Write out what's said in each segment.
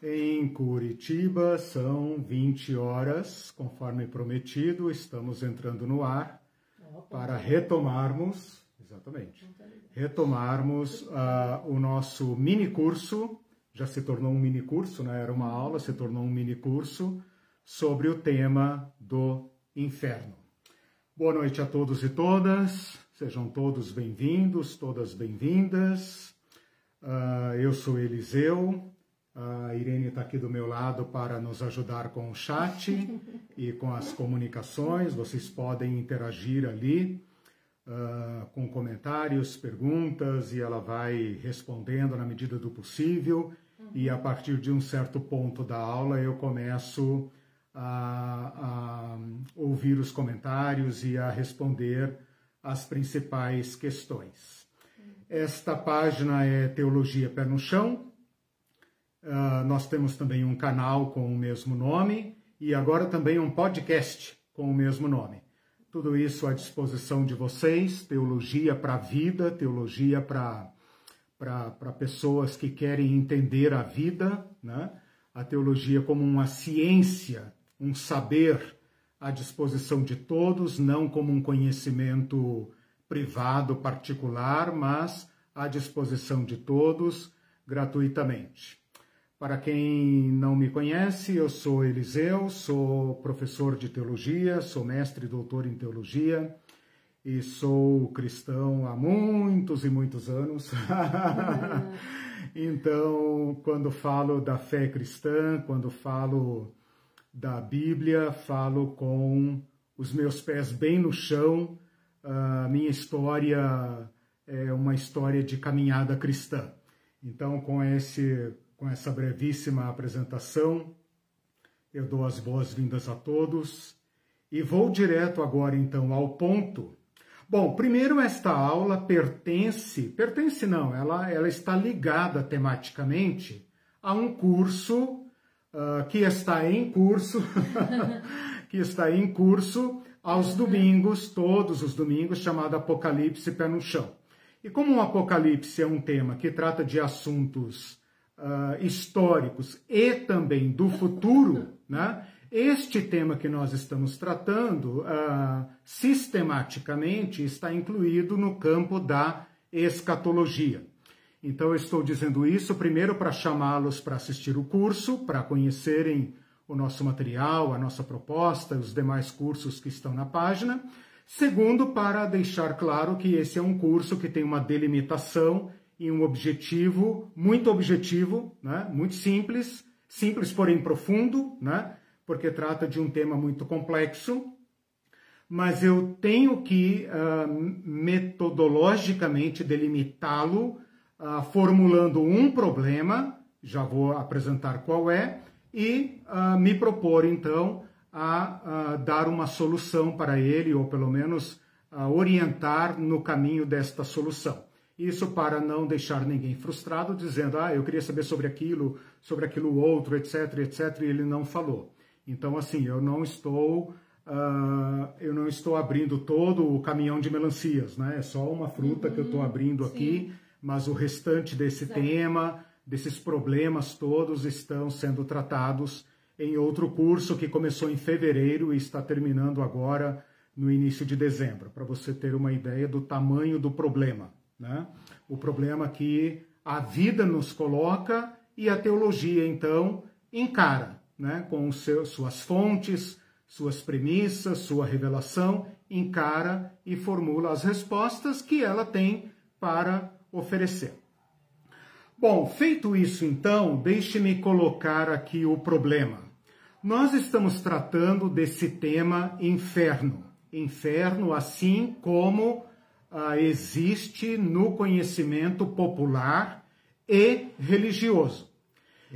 Em Curitiba são 20 horas, conforme prometido, estamos entrando no ar para retomarmos, exatamente, retomarmos uh, o nosso mini curso, já se tornou um mini curso, né? era uma aula, se tornou um mini curso sobre o tema do inferno. Boa noite a todos e todas, sejam todos bem-vindos, todas bem-vindas. Uh, eu sou Eliseu, a Irene está aqui do meu lado para nos ajudar com o chat e com as comunicações. Vocês podem interagir ali uh, com comentários, perguntas e ela vai respondendo na medida do possível. E a partir de um certo ponto da aula eu começo a, a ouvir os comentários e a responder as principais questões. Esta página é Teologia Pé no Chão, Uh, nós temos também um canal com o mesmo nome e agora também um podcast com o mesmo nome. Tudo isso à disposição de vocês, teologia para a vida, teologia para pessoas que querem entender a vida, né? a teologia como uma ciência, um saber à disposição de todos, não como um conhecimento privado, particular, mas à disposição de todos gratuitamente. Para quem não me conhece, eu sou Eliseu, sou professor de teologia, sou mestre e doutor em teologia e sou cristão há muitos e muitos anos. então, quando falo da fé cristã, quando falo da Bíblia, falo com os meus pés bem no chão. A minha história é uma história de caminhada cristã. Então, com esse com essa brevíssima apresentação, eu dou as boas-vindas a todos e vou direto agora então ao ponto. Bom, primeiro esta aula pertence, pertence não, ela, ela está ligada tematicamente a um curso uh, que está em curso, que está em curso aos domingos, todos os domingos, chamado Apocalipse Pé no Chão. E como o Apocalipse é um tema que trata de assuntos uh, históricos e também do futuro, né? Este tema que nós estamos tratando, uh, sistematicamente, está incluído no campo da escatologia. Então, eu estou dizendo isso primeiro para chamá-los para assistir o curso, para conhecerem o nosso material, a nossa proposta, os demais cursos que estão na página. Segundo, para deixar claro que esse é um curso que tem uma delimitação e um objetivo muito objetivo, né? muito simples, simples porém profundo, né? porque trata de um tema muito complexo, mas eu tenho que uh, metodologicamente delimitá-lo, uh, formulando um problema, já vou apresentar qual é, e uh, me propor então a dar uma solução para ele, ou pelo menos orientar no caminho desta solução. Isso para não deixar ninguém frustrado, dizendo, ah, eu queria saber sobre aquilo, sobre aquilo outro, etc, etc, e ele não falou. Então, assim, eu não estou, uh, eu não estou abrindo todo o caminhão de melancias, né? É só uma fruta uhum, que eu estou uhum. abrindo sim. aqui, mas o restante desse Exato. tema, desses problemas todos, estão sendo tratados em outro curso que começou em fevereiro e está terminando agora no início de dezembro, para você ter uma ideia do tamanho do problema. Né? O problema que a vida nos coloca e a teologia, então, encara, né? com seus, suas fontes, suas premissas, sua revelação, encara e formula as respostas que ela tem para oferecer. Bom, feito isso então, deixe-me colocar aqui o problema. Nós estamos tratando desse tema inferno. Inferno, assim como existe no conhecimento popular e religioso.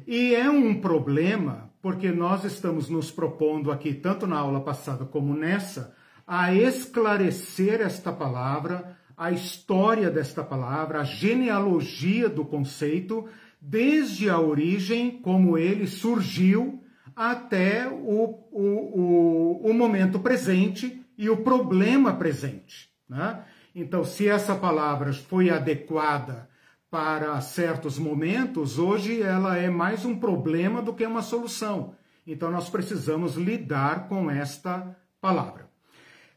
E é um problema porque nós estamos nos propondo aqui, tanto na aula passada como nessa, a esclarecer esta palavra, a história desta palavra, a genealogia do conceito, desde a origem, como ele surgiu, até o, o, o, o momento presente e o problema presente. Né? Então, se essa palavra foi adequada para certos momentos, hoje ela é mais um problema do que uma solução. Então nós precisamos lidar com esta palavra.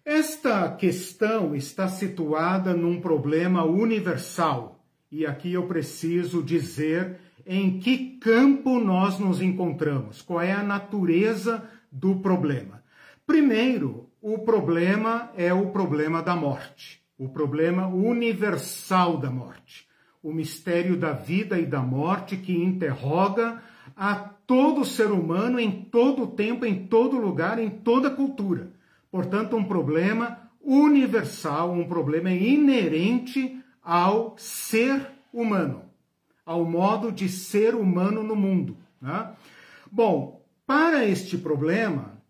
Esta questão está situada num problema universal. E aqui eu preciso dizer em que campo nós nos encontramos, qual é a natureza do problema. Primeiro, o problema é o problema da morte, o problema universal da morte, o mistério da vida e da morte que interroga a todo ser humano em todo tempo, em todo lugar, em toda cultura. Portanto, um problema universal, um problema inerente ao ser humano ao modo de ser humano no mundo. Né? Bom, para este problema,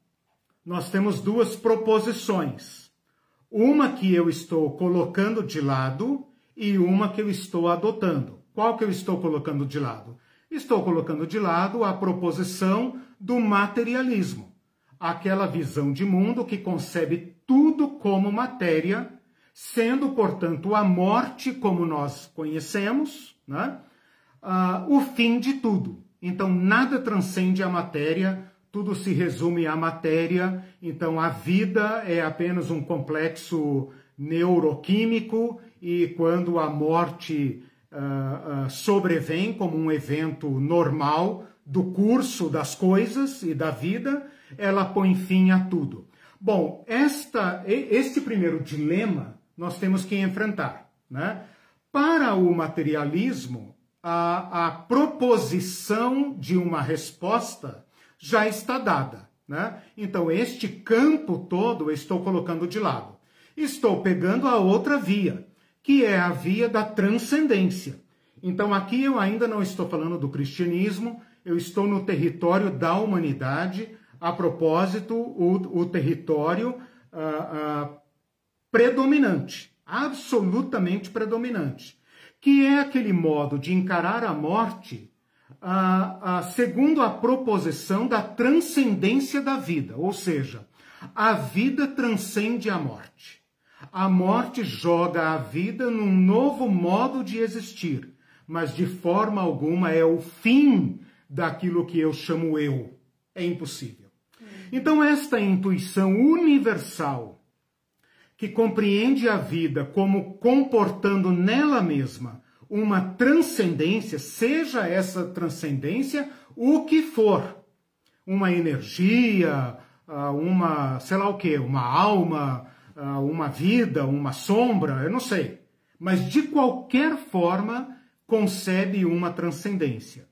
nós temos duas proposições. Uma que eu estou colocando de lado e uma que eu estou adotando. Qual que eu estou colocando de lado? Estou colocando de lado a proposição do materialismo, aquela visão de mundo que concebe tudo como matéria, sendo, portanto, a morte como nós conhecemos, né? uh, o fim de tudo. Então, nada transcende a matéria, tudo se resume à matéria. Então, a vida é apenas um complexo neuroquímico e quando a morte uh, uh, sobrevém como um evento normal do curso das coisas e da vida, ela põe fim a tudo. Bom, esta, este primeiro dilema nós temos que enfrentar. Né? Para o materialismo, a, a proposição de uma resposta já está dada. Né? Então, este campo todo eu estou colocando de lado. Estou pegando a outra via, que é a via da transcendência. Então, aqui eu ainda não estou falando do cristianismo, eu estou no território da humanidade, a propósito, o, o território uh, uh, predominante, absolutamente predominante que é aquele modo de encarar a morte ah, ah, segundo a proposição da transcendência da vida, ou seja, a vida transcende a morte. A morte joga a vida num novo modo de existir, mas de forma alguma é o fim daquilo que eu chamo eu. É impossível. Então, esta intuição universal que compreende a vida como comportando nela mesma uma transcendência, seja essa transcendência o que for, uma energia, ah, uma, sei lá o que, uma alma, ah, uma vida, uma sombra, eu não sei. Mas de qualquer forma concebe uma transcendência.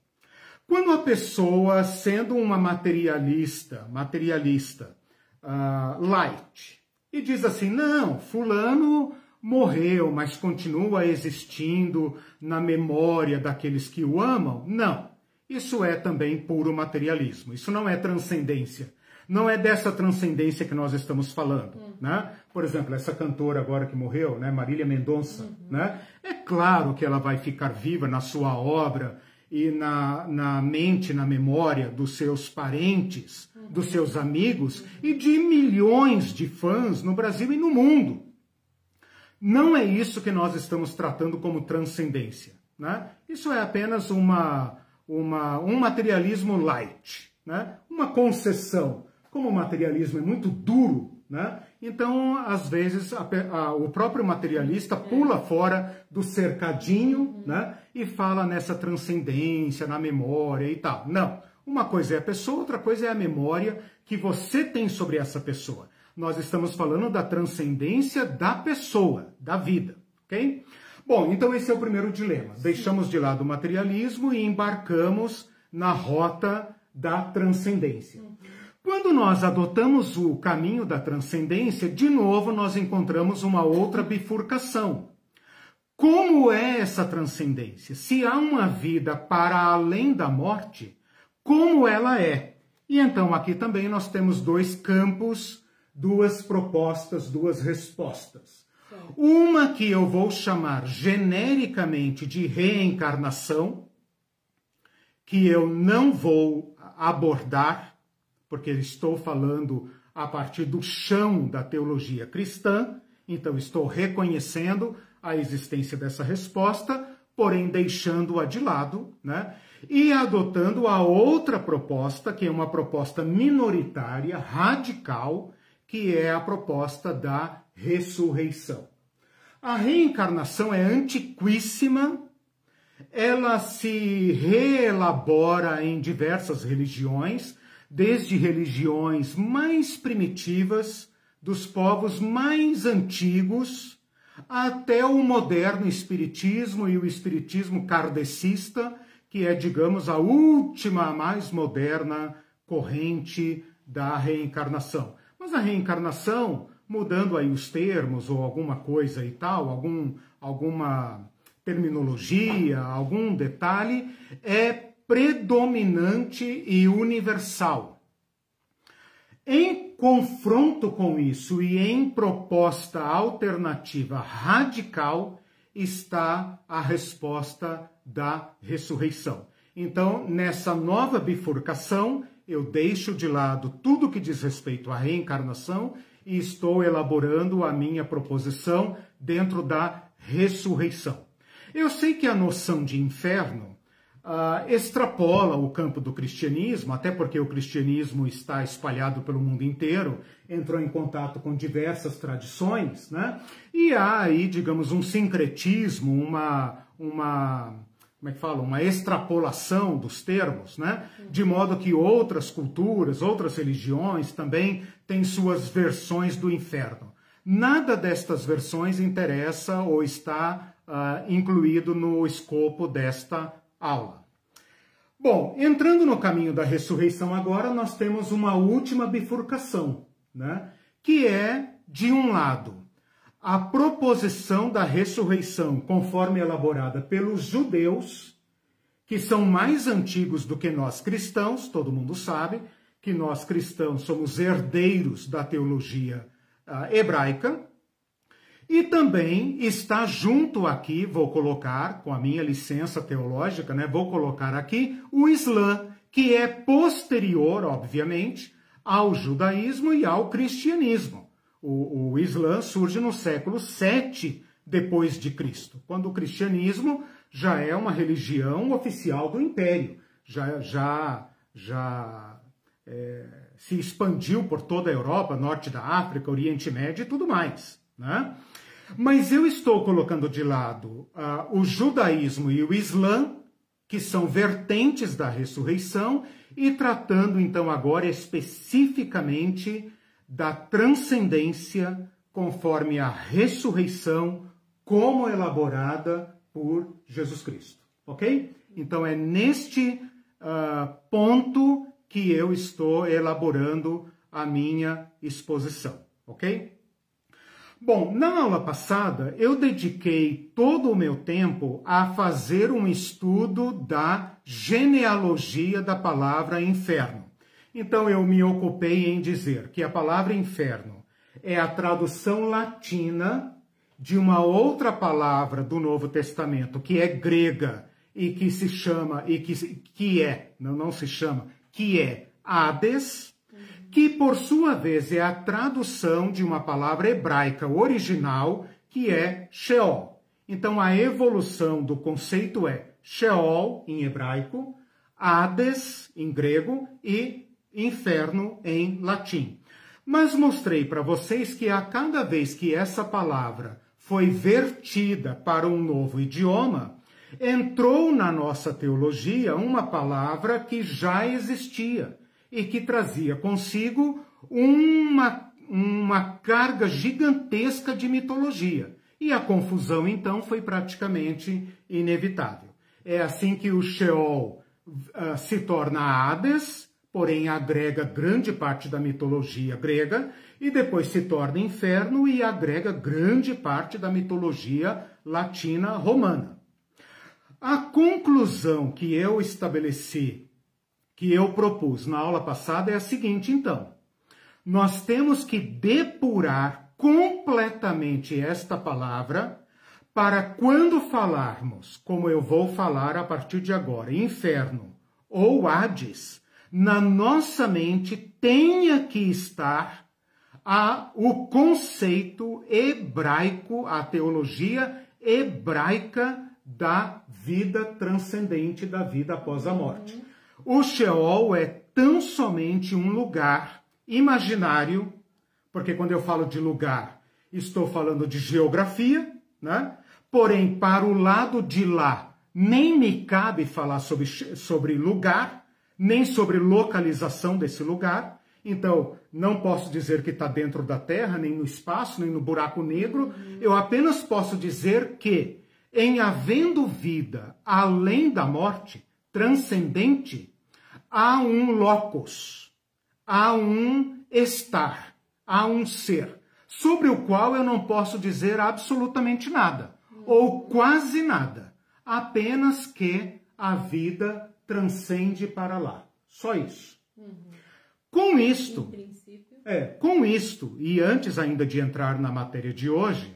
Quando a pessoa, sendo uma materialista, materialista, uh, light, e diz assim: não, Fulano morreu, mas continua existindo na memória daqueles que o amam? Não. Isso é também puro materialismo. Isso não é transcendência. Não é dessa transcendência que nós estamos falando, uhum. né? Por exemplo, essa cantora agora que morreu, né, Marília Mendonça, uhum. né? É claro que ela vai ficar viva na sua obra e na, na mente, na memória dos seus parentes, dos seus amigos e de milhões de fãs no Brasil e no mundo. Não é isso que nós estamos tratando como transcendência. Né? Isso é apenas uma, uma, um materialismo light, né? uma concessão. Como o materialismo é muito duro, né? Então, às vezes, a, a, o próprio materialista pula fora do cercadinho né? e fala nessa transcendência, na memória e tal. Não. Uma coisa é a pessoa, outra coisa é a memória que você tem sobre essa pessoa. Nós estamos falando da transcendência da pessoa, da vida, ok? Bom, então esse é o primeiro dilema. Deixamos de lado o materialismo e embarcamos na rota da transcendência. Quando nós adotamos o caminho da transcendência, de novo nós encontramos uma outra bifurcação. Como é essa transcendência? Se há uma vida para além da morte, como ela é? E então aqui também nós temos dois campos, duas propostas, duas respostas. Uma que eu vou chamar genericamente de reencarnação, que eu não vou abordar porque estou falando a partir do chão da teologia cristã, então estou reconhecendo a existência dessa resposta porém deixando-a de lado, né? E adotando a outra proposta, que é uma proposta minoritária, radical, que é a proposta da ressurreição. A reencarnação é antiquíssima, ela se reelabora em diversas religiões, desde religiões mais primitivas, dos povos mais antigos, até o moderno espiritismo e o espiritismo kardecista, que é, digamos, a última, mais moderna corrente da reencarnação. Mas a reencarnação, mudando aí os termos ou alguma coisa e tal, algum, alguma terminologia, algum detalhe, é predominante e universal. Em confronto com isso e em proposta alternativa radical está a resposta da ressurreição. Então, nessa nova bifurcação, eu deixo de lado tudo que diz respeito à reencarnação e estou elaborando a minha proposição dentro da ressurreição. Eu sei que a noção de inferno uh, extrapola o campo do cristianismo, até porque o cristianismo está espalhado pelo mundo inteiro, entrou em contato com diversas tradições, né? E há aí, digamos, um sincretismo, uma, uma como é que fala, uma extrapolação dos termos, né? De modo que outras culturas, outras religiões também têm suas versões do inferno. Nada destas versões interessa ou está uh, incluído no escopo desta aula. Bom, entrando no caminho da ressurreição agora, nós temos uma última bifurcação, né? que é, de um lado, a proposição da ressurreição conforme elaborada pelos judeus, que são mais antigos do que nós cristãos, todo mundo sabe que nós cristãos somos herdeiros da teologia uh, hebraica, e também está junto aqui, vou colocar, com a minha licença teológica, né, vou colocar aqui o Islã, que é posterior, obviamente, ao judaísmo e ao cristianismo. O, o Islã surge no século 7 depois de Cristo, quando o cristianismo já é uma religião oficial do império, já, já, já é, se expandiu por toda a Europa, norte da África, Oriente Médio e tudo mais. Né? Mas eu estou colocando de lado uh, o judaísmo e o islã, que são vertentes da ressurreição, e tratando então agora especificamente da transcendência conforme a ressurreição como elaborada por Jesus Cristo. Ok? Então é neste uh, ponto que eu estou elaborando a minha exposição. Ok? Bom, na aula passada eu dediquei todo o meu tempo a fazer um estudo da genealogia da palavra inferno. Então eu me ocupei em dizer que a palavra inferno é a tradução latina de uma outra palavra do Novo Testamento que é grega e que se chama e que, que é, não, não se chama, que é Hades, que por sua vez é a tradução de uma palavra hebraica original que é Sheol. Então a evolução do conceito é Sheol em hebraico, Hades em grego e inferno em latim. Mas mostrei para vocês que a cada vez que essa palavra foi vertida para um novo idioma, entrou na nossa teologia uma palavra que já existia e que trazia consigo uma, uma carga gigantesca de mitologia. E a confusão, então, foi praticamente inevitável. É assim que o Sheol uh, se torna Hades, porém agrega grande parte da mitologia grega, e depois se torna inferno e agrega grande parte da mitologia latina romana. A conclusão que eu estabeleci que eu propus na aula passada é a seguinte, então. Nós temos que depurar completamente esta palavra para quando falarmos, como eu vou falar a partir de agora, inferno ou Hades, na nossa mente tenha que estar a, o conceito hebraico, a teologia hebraica da vida transcendente, da vida após a morte. O Sheol é tão somente um lugar imaginário, porque quando eu falo de lugar, estou falando de geografia, né? Porém, para o lado de lá, nem me cabe falar sobre, sobre lugar, nem sobre localização desse lugar. Então, não posso dizer que está dentro da Terra, nem no espaço, nem no buraco negro. Eu apenas posso dizer que, em havendo vida além da morte, transcendente, há um locus, há um estar, há um ser, sobre o qual eu não posso dizer absolutamente nada, ou quase nada, apenas que a vida transcende para lá. Só isso. Uhum. Com isto, é, com isto, e antes ainda de entrar na matéria de hoje,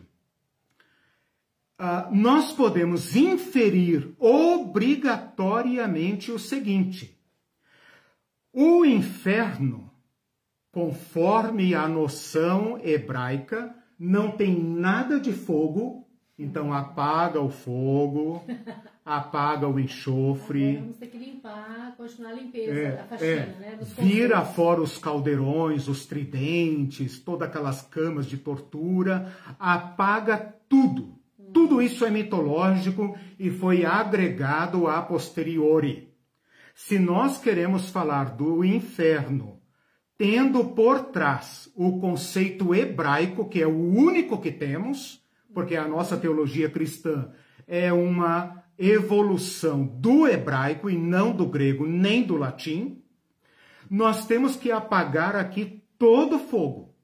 uh, nós podemos inferir obrigatoriamente o seguinte: o inferno, conforme a noção hebraica, não tem nada de fogo, então apaga o fogo, apaga o enxofre. Vamos ter que limpar, continuar a limpeza, é, a faxina, é, né? Vira fora os caldeirões, os tridentes, todas aquelas camas de tortura, apaga tudo. Hum. Tudo isso é mitológico e foi agregado a posteriori. Se nós queremos falar do inferno, tendo por trás o conceito hebraico, que é o único que temos, porque a nossa teologia cristã é uma evolução do hebraico e não do grego nem do latim, nós temos que apagar aqui todo fogo.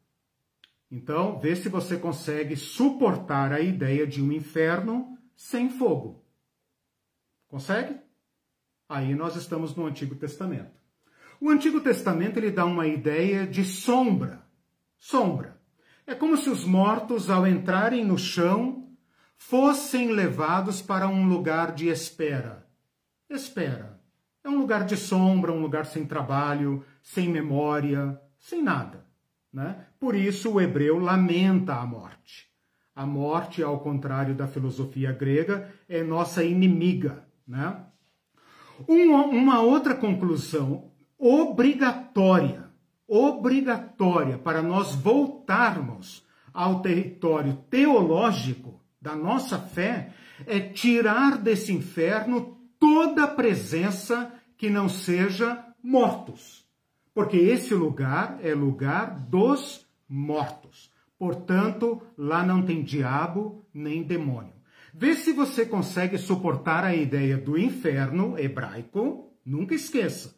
Então, vê se você consegue suportar a ideia de um inferno sem fogo. Consegue? Aí nós estamos no Antigo Testamento. O Antigo Testamento ele dá uma ideia de sombra. Sombra. É como se os mortos, ao entrarem no chão, fossem levados para um lugar de espera. Espera. É um lugar de sombra, um lugar sem trabalho, sem memória, sem nada. Né? Por isso o hebreu lamenta a morte. A morte, ao contrário da filosofia grega, é nossa inimiga. Né? Uma, uma outra conclusão obrigatória, obrigatória para nós voltarmos ao território teológico da nossa fé é tirar desse inferno toda presença que não seja mortos. Porque esse lugar é lugar dos mortos. Portanto, lá não tem diabo nem demônio. Vê se você consegue suportar a ideia do inferno hebraico. Nunca esqueça.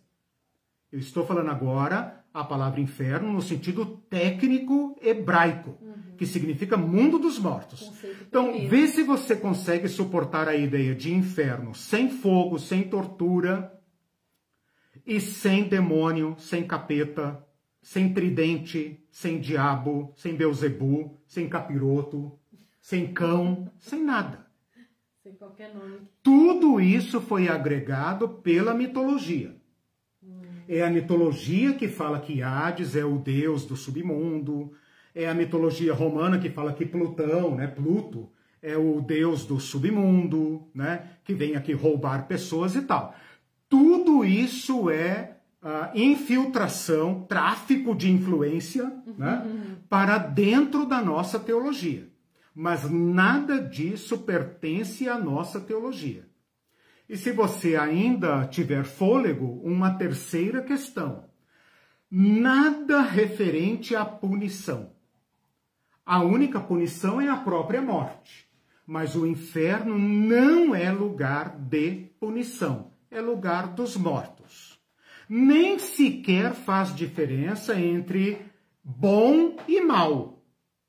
Eu estou falando agora a palavra inferno no sentido técnico hebraico, uhum. que significa mundo dos mortos. Então, primeiro. vê se você consegue suportar a ideia de inferno sem fogo, sem tortura e sem demônio, sem capeta, sem tridente, sem diabo, sem Beuzebu, sem capiroto, sem cão, sem nada. Sem qualquer nome. Tudo isso foi agregado pela mitologia. É a mitologia que fala que Hades é o deus do submundo. É a mitologia romana que fala que Plutão, né, Pluto, é o deus do submundo, né, que vem aqui roubar pessoas e tal. Tudo isso é uh, infiltração, tráfico de influência né, uhum. para dentro da nossa teologia mas nada disso pertence à nossa teologia. E se você ainda tiver fôlego, uma terceira questão. Nada referente à punição. A única punição é a própria morte. Mas o inferno não é lugar de punição, é lugar dos mortos. Nem sequer faz diferença entre bom e mal.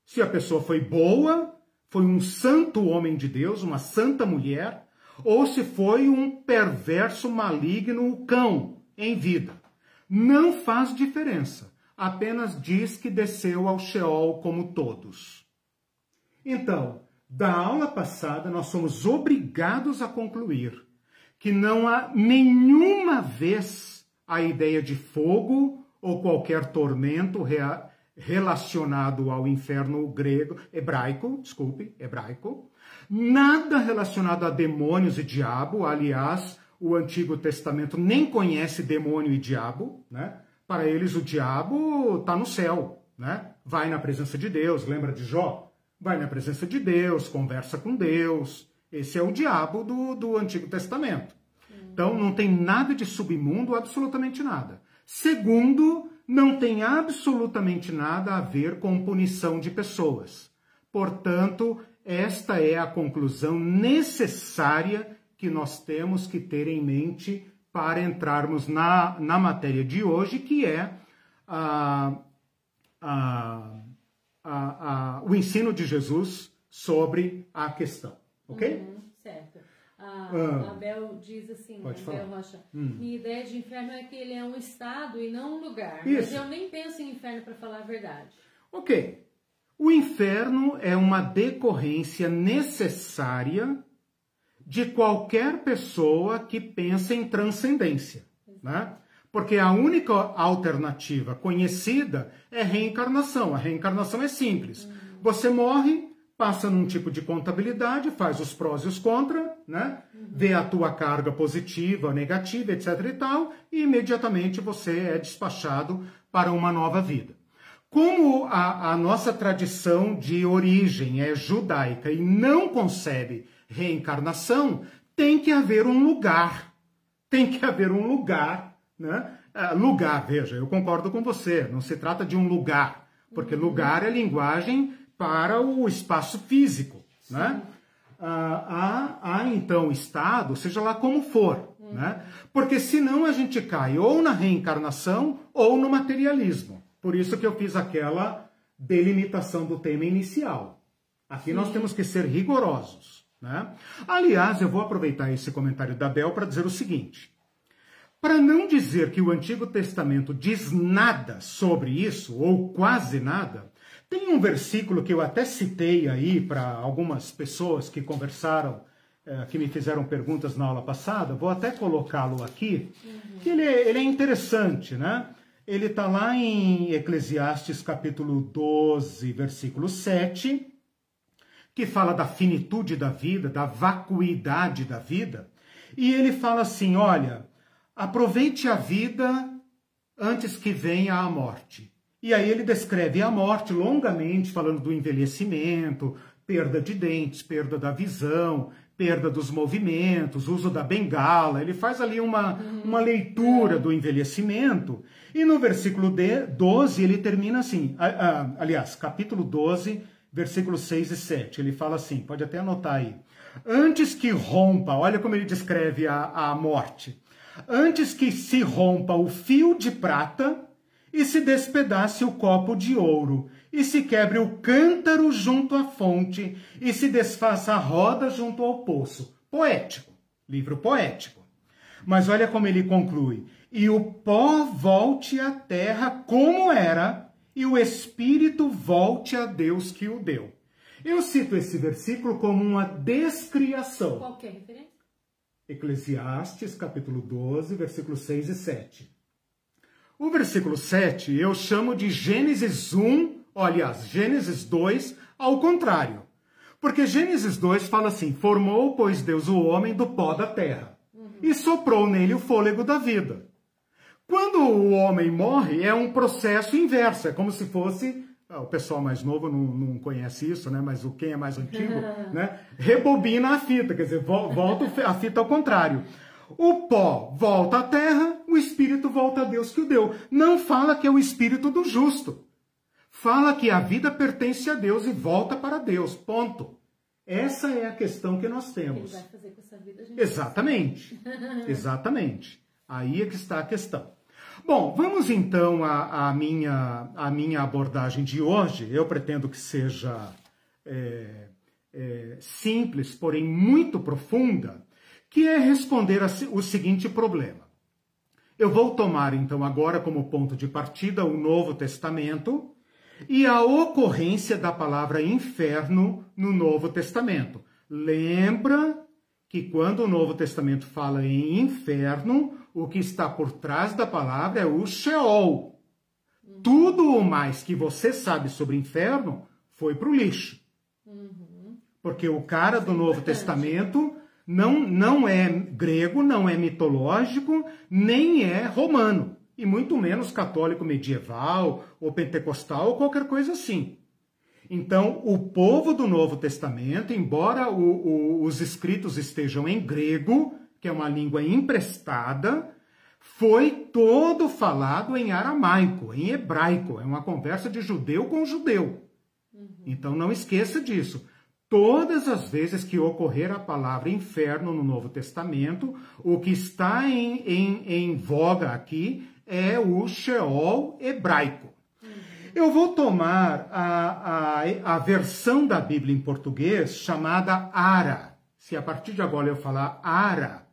Se a pessoa foi boa, foi um santo homem de Deus, uma santa mulher, ou se foi um perverso maligno cão em vida. Não faz diferença, apenas diz que desceu ao Sheol como todos. Então, da aula passada, nós somos obrigados a concluir que não há nenhuma vez a ideia de fogo ou qualquer tormento relacionado ao inferno grego, hebraico, desculpe, hebraico. Nada relacionado a demônios e diabo. Aliás, o Antigo Testamento nem conhece demônio e diabo, né? Para eles o diabo está no céu, né? Vai na presença de Deus, lembra de Jó? Vai na presença de Deus, conversa com Deus. Esse é o diabo do, do Antigo Testamento. Então não tem nada de submundo, absolutamente nada. Segundo, não tem absolutamente nada a ver com punição de pessoas. Portanto, esta é a conclusão necessária que nós temos que ter em mente para entrarmos na, na matéria de hoje, que é a, a, a, o ensino de Jesus sobre a questão. Ok? Uhum, certo. A ah, Abel diz assim, Abel falar. Rocha, hum. minha ideia de inferno é que ele é um estado e não um lugar. Isso. Mas eu nem penso em inferno para falar a verdade. Ok. O inferno é uma decorrência necessária de qualquer pessoa que pensa em transcendência, né? Porque a única alternativa conhecida é reencarnação. A reencarnação é simples. Você morre, passa num tipo de contabilidade, faz os prós e os contra, né? Vê a tua carga positiva, negativa, etc e tal, e imediatamente você é despachado para uma nova vida. Como a, a nossa tradição de origem é judaica e não concebe reencarnação, tem que haver um lugar. Tem que haver um lugar, né? É, lugar, veja, eu concordo com você, não se trata de um lugar, porque uhum. lugar é linguagem para o espaço físico, né? Ah, há, há, então estado, seja lá como for, uhum. né? Porque senão a gente cai ou na reencarnação ou no materialismo. Por isso que eu fiz aquela delimitação do tema inicial. Aqui Sim. nós temos que ser rigorosos. Né? Aliás, eu vou aproveitar esse comentário da Bel para dizer o seguinte: para não dizer que o Antigo Testamento diz nada sobre isso, ou quase nada, tem um versículo que eu até citei aí para algumas pessoas que conversaram, eh, que me fizeram perguntas na aula passada, vou até colocá-lo aqui, uhum. que ele é, ele é interessante, né? Ele está lá em Eclesiastes capítulo 12, versículo 7, que fala da finitude da vida, da vacuidade da vida, e ele fala assim: olha, aproveite a vida antes que venha a morte. E aí ele descreve a morte longamente, falando do envelhecimento, perda de dentes, perda da visão, perda dos movimentos, uso da bengala. Ele faz ali uma, uhum. uma leitura do envelhecimento. E no versículo 12 ele termina assim, aliás, capítulo 12, versículos 6 e 7. Ele fala assim, pode até anotar aí. Antes que rompa, olha como ele descreve a, a morte. Antes que se rompa o fio de prata e se despedace o copo de ouro, e se quebre o cântaro junto à fonte, e se desfaça a roda junto ao poço. Poético, livro poético. Mas olha como ele conclui: e o pó volte à terra como era, e o espírito volte a Deus que o deu. Eu cito esse versículo como uma descriação. Qual que é a referência? Eclesiastes, capítulo 12, versículos 6 e 7. O versículo 7 eu chamo de Gênesis 1, aliás, Gênesis 2, ao contrário. Porque Gênesis 2 fala assim: Formou, pois, Deus o homem do pó da terra uhum. e soprou nele o fôlego da vida. Quando o homem morre, é um processo inverso, é como se fosse. Ah, o pessoal mais novo não, não, conhece isso, né? Mas o quem é mais antigo, né? Rebobina a fita, quer dizer, volta a fita ao contrário. O pó volta à terra, o espírito volta a Deus que o deu. Não fala que é o espírito do justo. Fala que a vida pertence a Deus e volta para Deus. Ponto. Essa é a questão que nós temos. Ele vai fazer com essa vida, gente. Exatamente. Exatamente. Aí é que está a questão. Bom, vamos então à, à, minha, à minha abordagem de hoje. Eu pretendo que seja é, é, simples, porém muito profunda, que é responder a, o seguinte problema. Eu vou tomar então agora como ponto de partida o Novo Testamento e a ocorrência da palavra inferno no Novo Testamento. Lembra que quando o Novo Testamento fala em inferno, o que está por trás da palavra é o Sheol. Uhum. Tudo o mais que você sabe sobre inferno foi para o lixo. Uhum. Porque o cara do Novo Testamento não, não é grego, não é mitológico, nem é romano. E muito menos católico medieval, ou pentecostal, ou qualquer coisa assim. Então, o povo do Novo Testamento, embora o, o, os escritos estejam em grego, que é uma língua emprestada, foi todo falado em aramaico, em hebraico. É uma conversa de judeu com judeu. Uhum. Então, não esqueça disso. Todas as vezes que ocorrer a palavra inferno no Novo Testamento, o que está em, em, em voga aqui é o Sheol hebraico. Eu vou tomar a, a, a versão da Bíblia em português chamada Ara. Se a partir de agora eu falar Ara,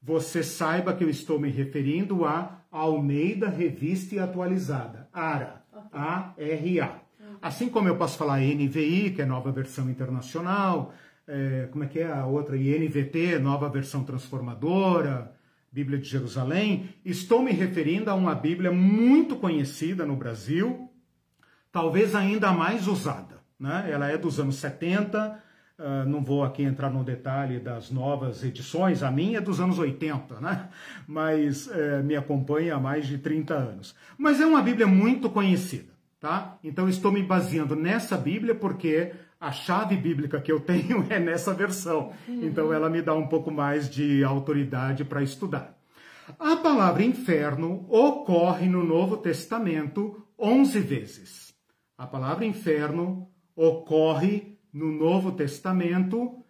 você saiba que eu estou me referindo a Almeida Revista e Atualizada. Ara. A-R-A. Assim como eu posso falar NVI, que é nova versão internacional, é, como é que é a outra? INVT, nova versão transformadora, Bíblia de Jerusalém, estou me referindo a uma Bíblia muito conhecida no Brasil, talvez ainda mais usada. Né? Ela é dos anos 70, uh, ah, não vou aqui entrar no detalhe das novas edições, a minha é dos anos 80, né? mas uh, me acompanha há mais de 30 anos. Mas é uma Bíblia muito conhecida, tá? Então estou me baseando nessa Bíblia porque a chave bíblica que eu tenho é nessa versão. Então ela me dá um pouco mais de autoridade para estudar. A palavra inferno ocorre no Novo Testamento 11 vezes. A palavra inferno ocorre no Novo Testamento,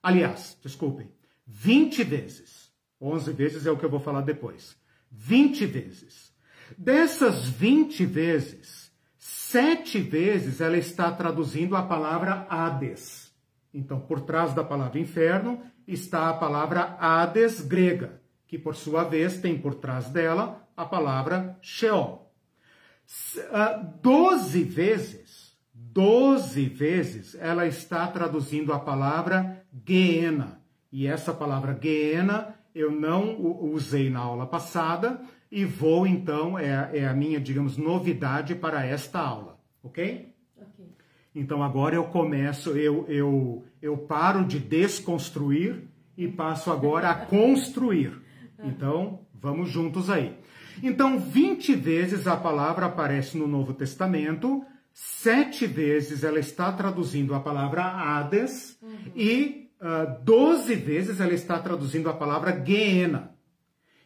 aliás, desculpem, 20 vezes. 11 vezes é o que eu vou falar depois. 20 vezes. Dessas 20 vezes, sete vezes ela está traduzindo a palavra Hades. Então, por trás da palavra inferno está a palavra Hades grega, que por sua vez tem por trás dela a palavra Sheol. Doze vezes, doze vezes, ela está traduzindo a palavra Geena. E essa palavra Geena eu não usei na aula passada e vou então, é, é a minha, digamos, novidade para esta aula, ok? Ok. Então agora eu começo, eu, eu, eu paro de desconstruir e passo agora a construir. Então, vamos juntos aí. Então, 20 vezes a palavra aparece no Novo Testamento, sete vezes ela está traduzindo a palavra Hades uhum. e uh, 12 vezes ela está traduzindo a palavra Geena.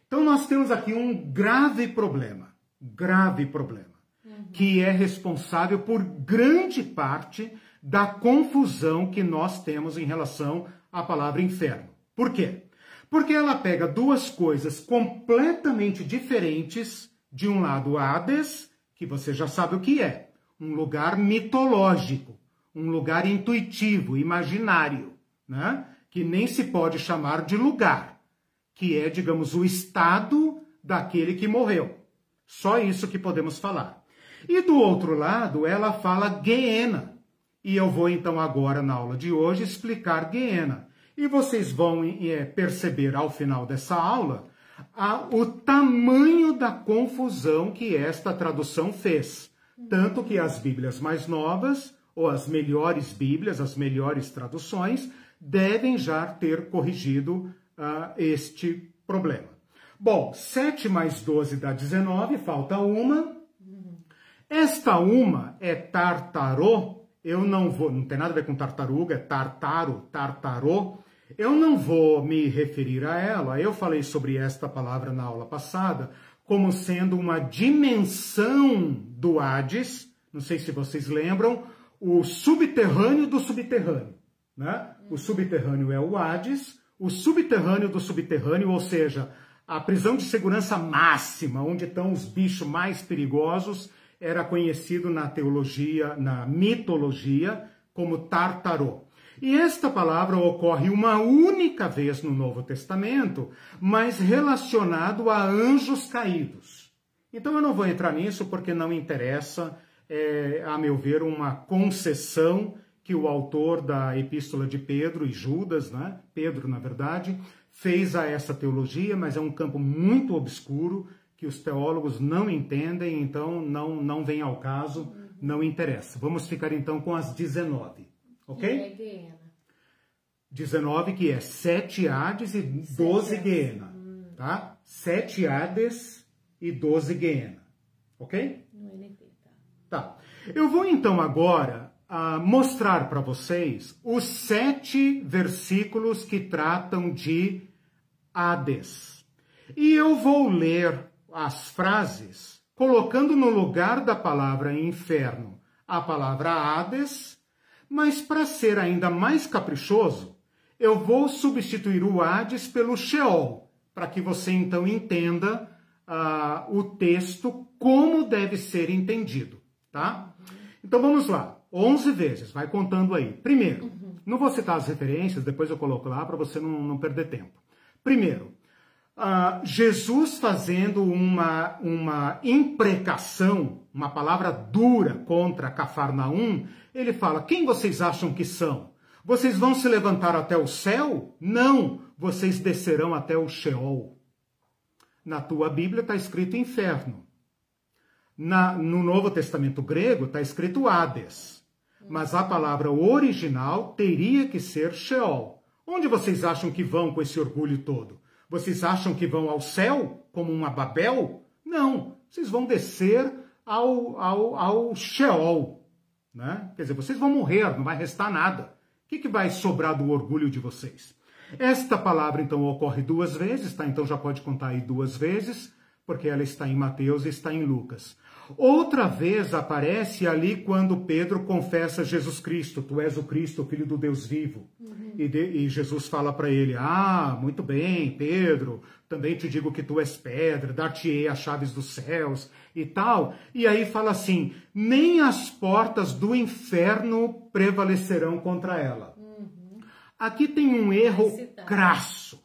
Então, nós temos aqui um grave problema, grave problema, uhum. que é responsável por grande parte da confusão que nós temos em relação à palavra inferno. Por quê? Porque ela pega duas coisas completamente diferentes. De um lado, Hades, que você já sabe o que é, um lugar mitológico, um lugar intuitivo, imaginário, né? que nem se pode chamar de lugar, que é, digamos, o estado daquele que morreu. Só isso que podemos falar. E do outro lado, ela fala Guiena. E eu vou então agora na aula de hoje explicar Guiena. E vocês vão é, perceber ao final dessa aula a, o tamanho da confusão que esta tradução fez. Tanto que as Bíblias mais novas, ou as melhores Bíblias, as melhores traduções, devem já ter corrigido este problema. Bom, 7 mais 12 dá 19, falta uma. Esta uma é tartarô, eu não vou, não tem nada a ver com tartaruga, é tartaro, tartarô. Eu não vou me referir a ela, eu falei sobre esta palavra na aula passada, como sendo uma dimensão do Hades, não sei se vocês lembram, o subterrâneo do subterrâneo. Né? O subterrâneo é o Hades, o subterrâneo do subterrâneo, ou seja, a prisão de segurança máxima, onde estão os bichos mais perigosos, era conhecido na teologia, na mitologia, como Tartarô. E esta palavra ocorre uma única vez no Novo Testamento, mas relacionado a anjos caídos. Então eu não vou entrar nisso porque não interessa, é, a meu ver, uma concessão que o autor da Epístola de Pedro e Judas, né? Pedro, na verdade, fez a essa teologia, mas é um campo muito obscuro que os teólogos não entendem, então não, não vem ao caso, não interessa. Vamos ficar então com as 19, ok? É Guiena. 19 que é 7 Hades e 12 Hades. Guiena, tá? 7 Hades e 12 Guiena, ok? No NT, tá? Tá. Eu vou então agora mostrar para vocês os sete versículos que tratam de Hades. E eu vou ler as frases colocando no lugar da palavra inferno a palavra Hades, mas para ser ainda mais caprichoso, eu vou substituir o Hades pelo Sheol, para que você então entenda ah, o texto como deve ser entendido, tá? Então vamos lá, 11 vezes, vai contando aí. Primeiro, não vou citar as referências, depois eu coloco lá para você não, não perder tempo. Primeiro, ah, Jesus fazendo uma, uma imprecação, uma palavra dura contra Cafarnaum, ele fala: Quem vocês acham que são? Vocês vão se levantar até o céu? Não, vocês descerão até o Sheol. Na tua Bíblia está escrito inferno. Na, no Novo Testamento grego está escrito Hades. Mas a palavra original teria que ser Sheol. Onde vocês acham que vão com esse orgulho todo? Vocês acham que vão ao céu, como uma Babel? Não, vocês vão descer ao, ao, ao Sheol. Né? Quer dizer, vocês vão morrer, não vai restar nada. O que, que vai sobrar do orgulho de vocês? Esta palavra, então, ocorre duas vezes, tá? Então já pode contar aí duas vezes, porque ela está em Mateus e está em Lucas. Outra vez aparece ali quando Pedro confessa Jesus Cristo, tu és o Cristo, Filho do Deus vivo. E, de- e Jesus fala para ele: Ah, muito bem, Pedro, também te digo que tu és pedra, dar-te-ei as chaves dos céus e tal. E aí fala assim: nem as portas do inferno prevalecerão contra ela. Aqui tem um erro crasso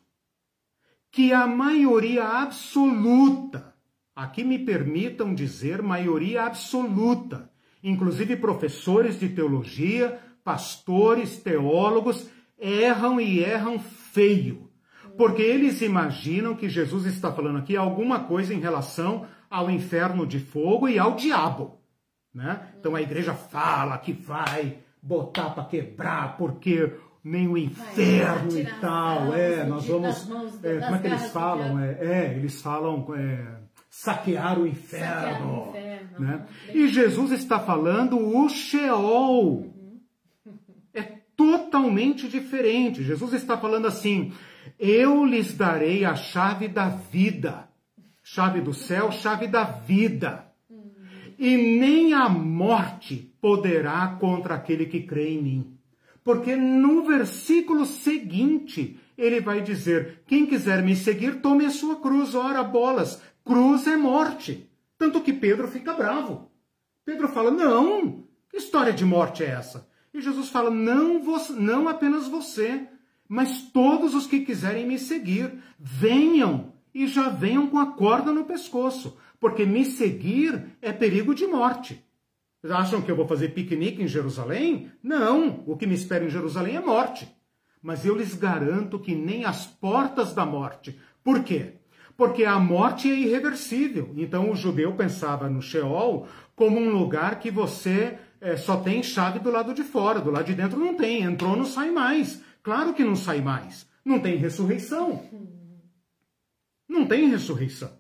que a maioria absoluta, aqui me permitam dizer maioria absoluta, inclusive professores de teologia, pastores, teólogos, erram e erram feio. Porque eles imaginam que Jesus está falando aqui alguma coisa em relação ao inferno de fogo e ao diabo. Né? Então a igreja fala que vai botar para quebrar, porque nem o inferno e tal. É, nós vamos. é, como é que eles falam? É, é, eles falam é, saquear o inferno. Saquear o inferno, né? bem- E Jesus está falando o Sheol. É totalmente diferente. Jesus está falando assim: eu lhes darei a chave da vida. Chave do céu, chave da vida. E nem a morte poderá contra aquele que crê em mim. Porque no versículo seguinte, ele vai dizer: Quem quiser me seguir, tome a sua cruz. Ora, bolas, cruz é morte. Tanto que Pedro fica bravo. Pedro fala: Não, que história de morte é essa? E Jesus fala: Não, você, não apenas você, mas todos os que quiserem me seguir, venham e já venham com a corda no pescoço, porque me seguir é perigo de morte. Acham que eu vou fazer piquenique em Jerusalém? Não, o que me espera em Jerusalém é morte. Mas eu lhes garanto que nem as portas da morte. Por quê? Porque a morte é irreversível. Então o judeu pensava no Sheol como um lugar que você eh, só tem chave do lado de fora, do lado de dentro não tem. Entrou, não sai mais. Claro que não sai mais. Não tem ressurreição. Não tem ressurreição.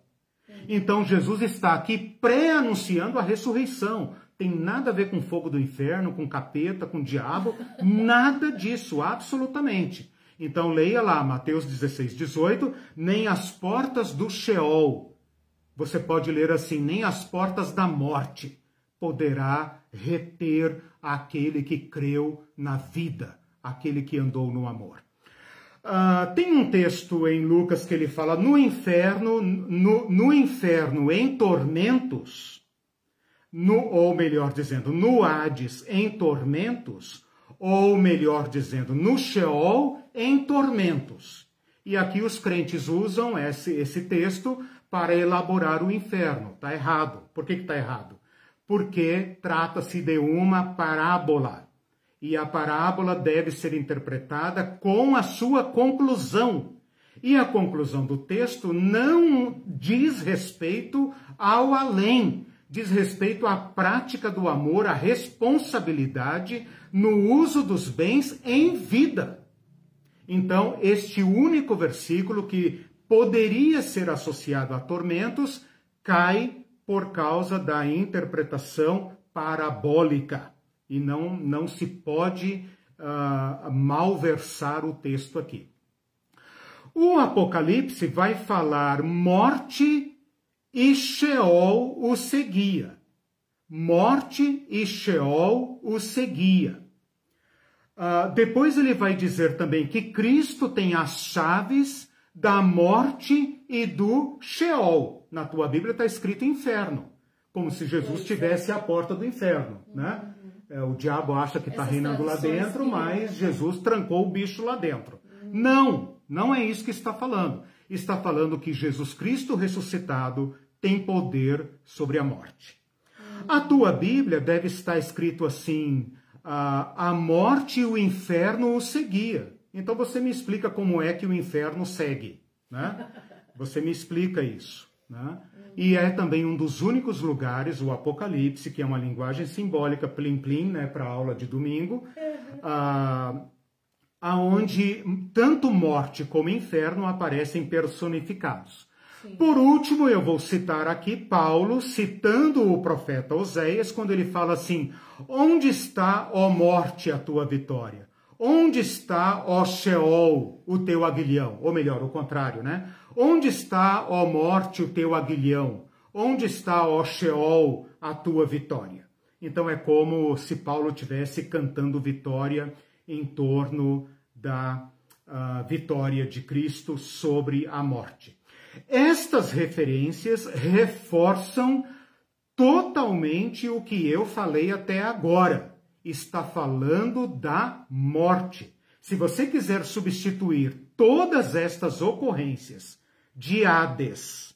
Então Jesus está aqui pré-anunciando a ressurreição. Tem nada a ver com fogo do inferno, com capeta, com diabo, nada disso, absolutamente. Então leia lá Mateus 16, 18, nem as portas do Sheol. Você pode ler assim, nem as portas da morte poderá reter aquele que creu na vida, aquele que andou no amor. Ah, tem um texto em Lucas que ele fala no inferno, no, no inferno em tormentos, no, ou melhor dizendo, no Hades em tormentos, ou melhor dizendo, no Sheol em tormentos. E aqui os crentes usam esse, esse texto para elaborar o inferno. Está errado. Por que está errado? Porque trata-se de uma parábola. E a parábola deve ser interpretada com a sua conclusão. E a conclusão do texto não diz respeito ao além, diz respeito à prática do amor, à responsabilidade no uso dos bens em vida. Então, este único versículo que poderia ser associado a tormentos cai por causa da interpretação parabólica e não, não se pode uh, malversar o texto aqui. O Apocalipse vai falar morte e Sheol o seguia. Morte e Sheol o seguia. Uh, depois ele vai dizer também que Cristo tem as chaves da morte e do Sheol. Na tua Bíblia está escrito inferno, como se Jesus tivesse a porta do inferno, né? É, o diabo acha que está reinando lá dentro, mas Jesus trancou o bicho lá dentro. Não, não é isso que está falando. Está falando que Jesus Cristo ressuscitado tem poder sobre a morte. A tua Bíblia deve estar escrito assim: a, a morte e o inferno o seguia. Então você me explica como é que o inferno segue, né? Você me explica isso, né? E é também um dos únicos lugares, o Apocalipse, que é uma linguagem simbólica, plim plim, né, para a aula de domingo, ah, aonde tanto morte como inferno aparecem personificados. Por último, eu vou citar aqui Paulo citando o profeta Oséias quando ele fala assim: Onde está, ó morte, a tua vitória? Onde está, ó Sheol, o teu aguilhão? Ou melhor, o contrário, né? Onde está, ó morte, o teu aguilhão? Onde está, ó Sheol, a tua vitória? Então é como se Paulo tivesse cantando vitória em torno da uh, vitória de Cristo sobre a morte. Estas referências reforçam totalmente o que eu falei até agora. Está falando da morte. Se você quiser substituir todas estas ocorrências de Hades,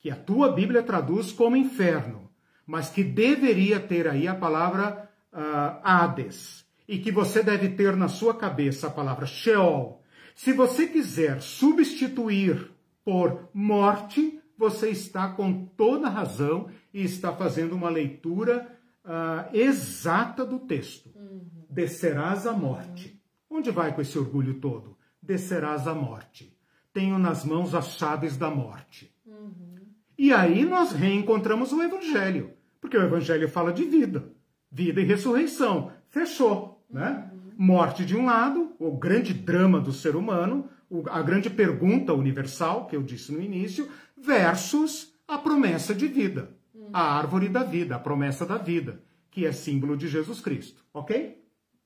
que a tua Bíblia traduz como inferno, mas que deveria ter aí a palavra uh, Hades, e que você deve ter na sua cabeça a palavra Sheol. Se você quiser substituir por morte, você está com toda razão e está fazendo uma leitura uh, exata do texto. Uhum. Descerás à morte. Uhum. Onde vai com esse orgulho todo? Descerás à morte. Tenho nas mãos as chaves da morte. Uhum. E aí nós reencontramos o Evangelho, porque o Evangelho fala de vida, vida e ressurreição. Fechou né? Morte de um lado, o grande drama do ser humano, a grande pergunta universal, que eu disse no início, versus a promessa de vida, a árvore da vida, a promessa da vida, que é símbolo de Jesus Cristo, ok?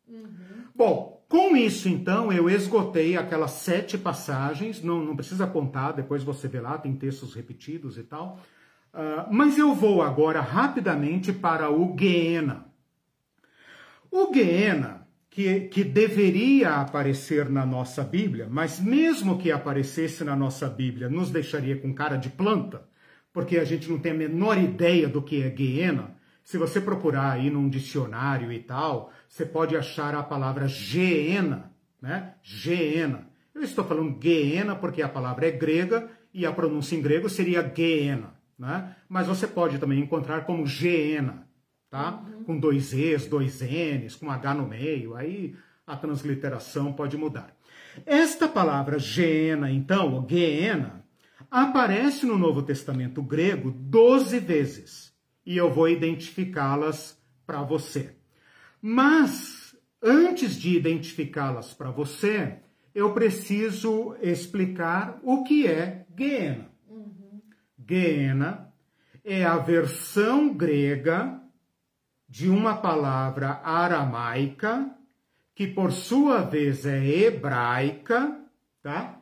Uhum. Bom, com isso então eu esgotei aquelas sete passagens, não, não precisa contar, depois você vê lá, tem textos repetidos e tal. Uh, mas eu vou agora rapidamente para o Guiena. O Guiena que, que deveria aparecer na nossa Bíblia, mas mesmo que aparecesse na nossa Bíblia, nos deixaria com cara de planta, porque a gente não tem a menor ideia do que é Guiena. Se você procurar aí num dicionário e tal, você pode achar a palavra Geena, né? Geena. Eu estou falando Geena porque a palavra é grega e a pronúncia em grego seria Geena, né? Mas você pode também encontrar como Geena tá? Uhum. Com dois E's, dois N's, com H no meio, aí a transliteração pode mudar. Esta palavra Geena, então, ou Geena, aparece no Novo Testamento grego 12 vezes, e eu vou identificá-las para você. Mas, antes de identificá-las para você, eu preciso explicar o que é Geena. Uhum. Geena é a versão grega de uma palavra aramaica, que por sua vez é hebraica, tá?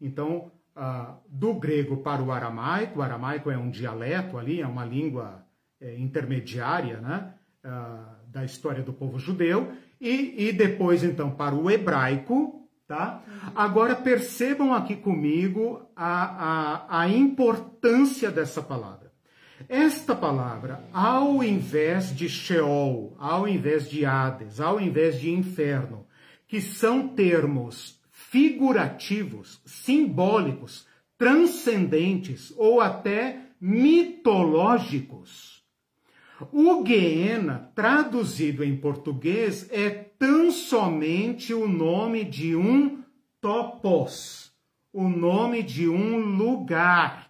Então, uh, do grego para o aramaico, o aramaico é um dialeto ali, é uma língua é, intermediária, né? Uh, da história do povo judeu, e, e depois, então, para o hebraico, tá? Agora percebam aqui comigo a, a, a importância dessa palavra. Esta palavra, ao invés de Sheol, ao invés de Hades, ao invés de inferno, que são termos figurativos, simbólicos, transcendentes ou até mitológicos. O Guiena, traduzido em português, é tão somente o nome de um topos, o nome de um lugar,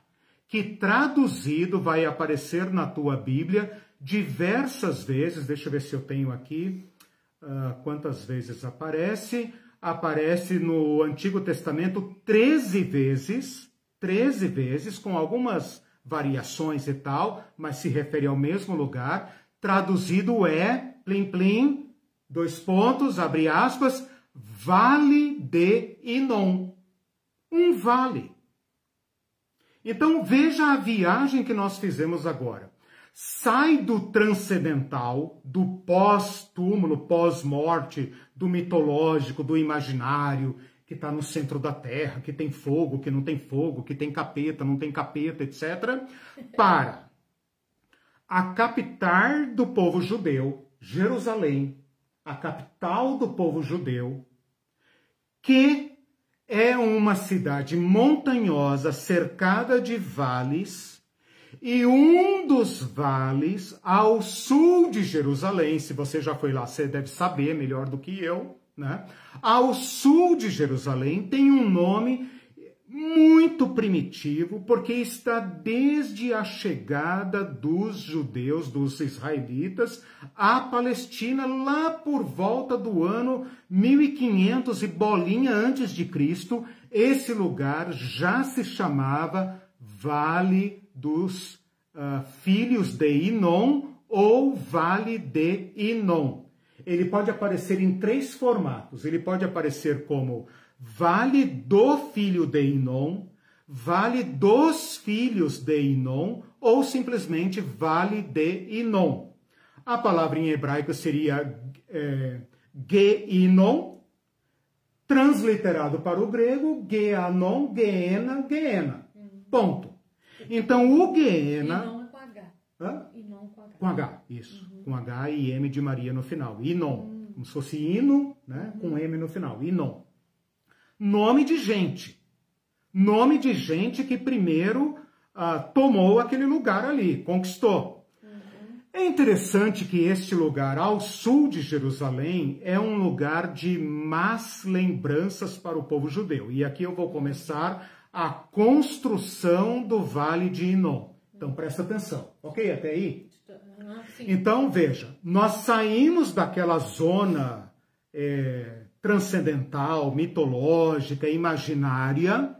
que traduzido vai aparecer na tua Bíblia diversas vezes. Deixa eu ver se eu tenho aqui uh, quantas vezes aparece. Aparece no Antigo Testamento 13 vezes, 13 vezes, com algumas variações e tal, mas se refere ao mesmo lugar. Traduzido é, plim plim, dois pontos, abre aspas, Vale de Inon. Um vale. Então veja a viagem que nós fizemos agora. Sai do transcendental, do pós-túmulo, pós-morte, do mitológico, do imaginário, que está no centro da terra, que tem fogo, que não tem fogo, que tem capeta, não tem capeta, etc., para a capital do povo judeu, Jerusalém, a capital do povo judeu, que é uma cidade montanhosa cercada de vales, e um dos vales ao sul de Jerusalém, se você já foi lá, você deve saber melhor do que eu, né? Ao sul de Jerusalém tem um nome muito primitivo, porque está desde a chegada dos judeus, dos israelitas, à Palestina, lá por volta do ano 1500 e bolinha antes de Cristo, esse lugar já se chamava Vale dos uh, Filhos de Inom ou Vale de Inom ele pode aparecer em três formatos. Ele pode aparecer como vale do filho de Inon, vale dos filhos de Inon ou simplesmente vale de Inon. A palavra em hebraico seria é, Geinon, transliterado para o grego, Geanon, Geena, Geena. Ponto. Então o Geena. Inon com H. Hã? Inon com H. Com H, isso. Uhum. Com H e M de Maria no final. Inon. Uhum. Como se fosse hino, né? Com M no final. Inon. Nome de gente. Nome de gente que primeiro ah, tomou aquele lugar ali, conquistou. Uhum. É interessante que este lugar ao sul de Jerusalém é um lugar de más lembranças para o povo judeu. E aqui eu vou começar a construção do Vale de Inon. Então presta atenção, ok? Até aí? Então, veja, nós saímos daquela zona é, transcendental, mitológica, imaginária.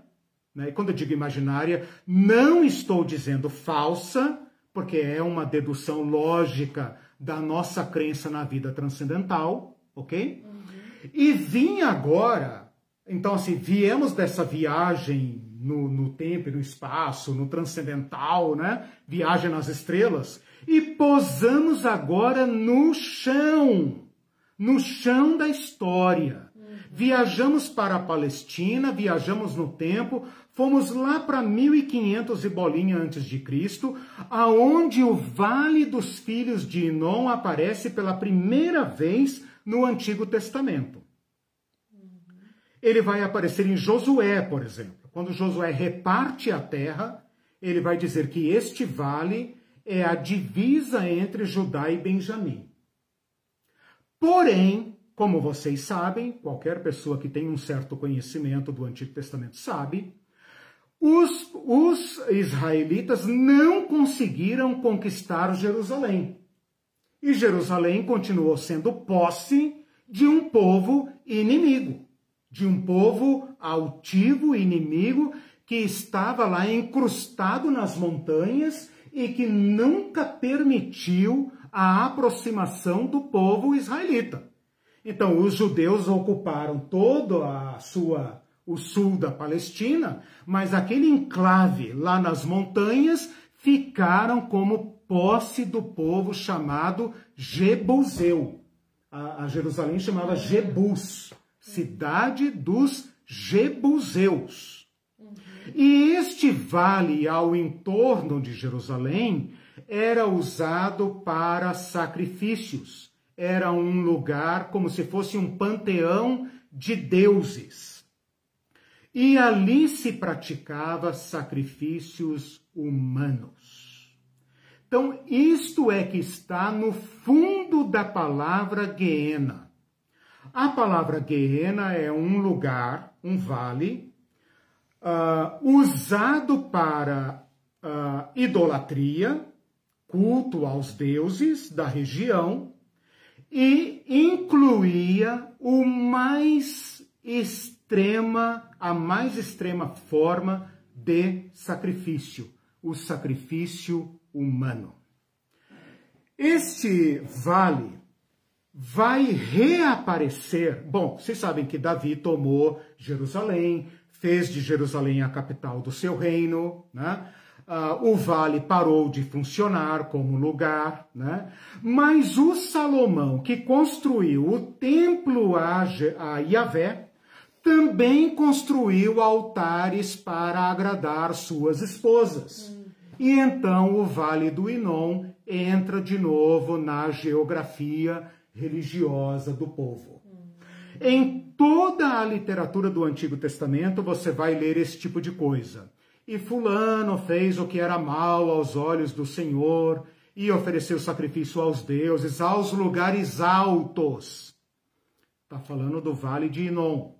Né? E quando eu digo imaginária, não estou dizendo falsa, porque é uma dedução lógica da nossa crença na vida transcendental, ok? Uhum. E vim agora, então assim, viemos dessa viagem no, no tempo e no espaço, no transcendental, né? Viagem nas estrelas. E posamos agora no chão, no chão da história. Viajamos para a Palestina, viajamos no tempo, fomos lá para 1500 e bolinha antes de Cristo, aonde o Vale dos Filhos de Inon aparece pela primeira vez no Antigo Testamento. Ele vai aparecer em Josué, por exemplo. Quando Josué reparte a terra, ele vai dizer que este vale é a divisa entre Judá e Benjamim. Porém, como vocês sabem, qualquer pessoa que tem um certo conhecimento do Antigo Testamento sabe, os, os israelitas não conseguiram conquistar Jerusalém. E Jerusalém continuou sendo posse de um povo inimigo de um povo altivo, inimigo, que estava lá encrustado nas montanhas e que nunca permitiu a aproximação do povo israelita. Então, os judeus ocuparam todo a sua o sul da Palestina, mas aquele enclave lá nas montanhas ficaram como posse do povo chamado Jebuseu. A, a Jerusalém chamava Jebus cidade dos Jebuseus. E este vale ao entorno de Jerusalém era usado para sacrifícios. Era um lugar como se fosse um panteão de deuses. e ali se praticava sacrifícios humanos. Então, isto é que está no fundo da palavra Guiena. A palavra Guiena é um lugar, um vale, uh, usado para uh, idolatria, culto aos deuses da região, e incluía o mais extrema, a mais extrema forma de sacrifício, o sacrifício humano. Este vale vai reaparecer. Bom, vocês sabem que Davi tomou Jerusalém, fez de Jerusalém a capital do seu reino, né? Uh, o vale parou de funcionar como lugar, né? Mas o Salomão que construiu o templo a, a Yahvé também construiu altares para agradar suas esposas. E então o Vale do Inon entra de novo na geografia religiosa do povo. Em toda a literatura do Antigo Testamento você vai ler esse tipo de coisa e Fulano fez o que era mal aos olhos do Senhor e ofereceu sacrifício aos deuses, aos lugares altos. Está falando do vale de Inon.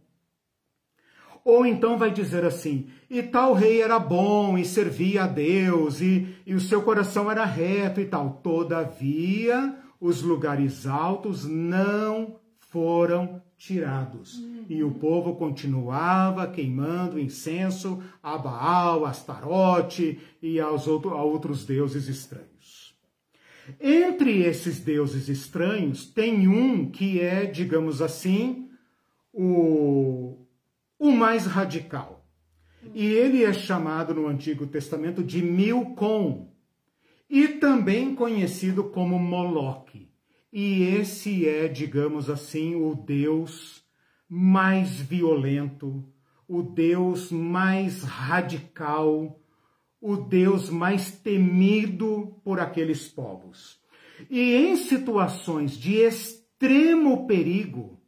Ou então vai dizer assim: e tal rei era bom e servia a Deus, e, e o seu coração era reto e tal. Todavia, os lugares altos não foram tirados. Uhum. E o povo continuava queimando incenso a Baal, Astarote e aos outro, a outros deuses estranhos. Entre esses deuses estranhos, tem um que é, digamos assim, o, o mais radical. E ele é chamado no Antigo Testamento de Milcom, e também conhecido como Moloque. E esse é, digamos assim, o Deus mais violento, o Deus mais radical, o Deus mais temido por aqueles povos. E em situações de extremo perigo,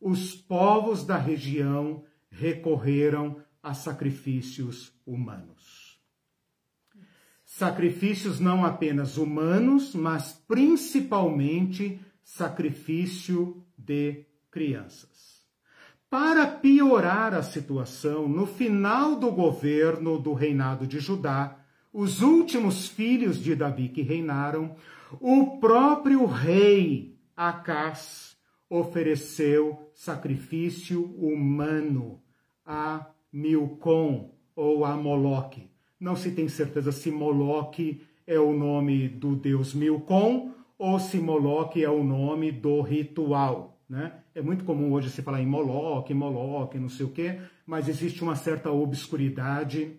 os povos da região recorreram a sacrifícios humanos sacrifícios não apenas humanos, mas principalmente sacrifício de crianças. Para piorar a situação, no final do governo do reinado de Judá, os últimos filhos de Davi que reinaram, o próprio rei Acás ofereceu sacrifício humano a Milcom ou a Moloque não se tem certeza se Moloque é o nome do deus Milcom ou se Moloque é o nome do ritual. Né? É muito comum hoje se falar em Moloque, Moloque, não sei o quê, mas existe uma certa obscuridade,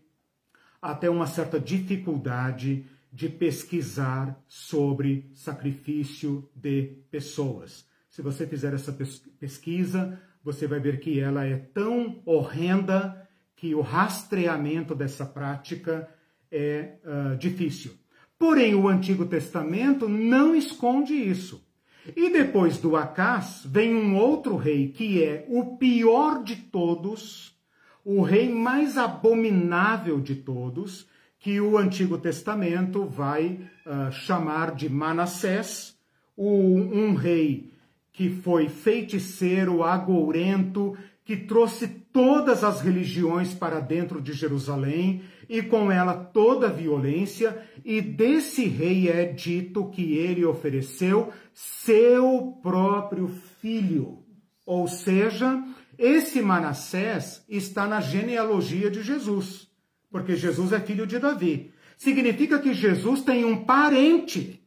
até uma certa dificuldade de pesquisar sobre sacrifício de pessoas. Se você fizer essa pesquisa, você vai ver que ela é tão horrenda que o rastreamento dessa prática é uh, difícil. Porém, o Antigo Testamento não esconde isso. E depois do Acás vem um outro rei que é o pior de todos, o rei mais abominável de todos, que o Antigo Testamento vai uh, chamar de Manassés, um rei que foi feiticeiro, agourento, que trouxe todas as religiões para dentro de Jerusalém e com ela toda a violência, e desse rei é dito que ele ofereceu seu próprio filho. Ou seja, esse Manassés está na genealogia de Jesus, porque Jesus é filho de Davi. Significa que Jesus tem um parente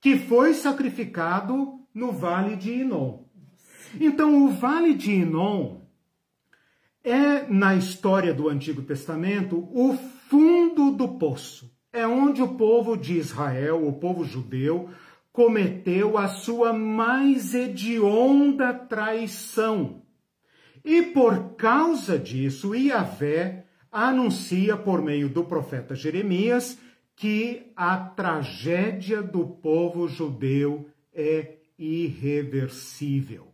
que foi sacrificado no vale de Inom. Então, o Vale de Inon é, na história do Antigo Testamento, o fundo do poço. É onde o povo de Israel, o povo judeu, cometeu a sua mais hedionda traição. E por causa disso, Iavé anuncia por meio do profeta Jeremias que a tragédia do povo judeu é irreversível.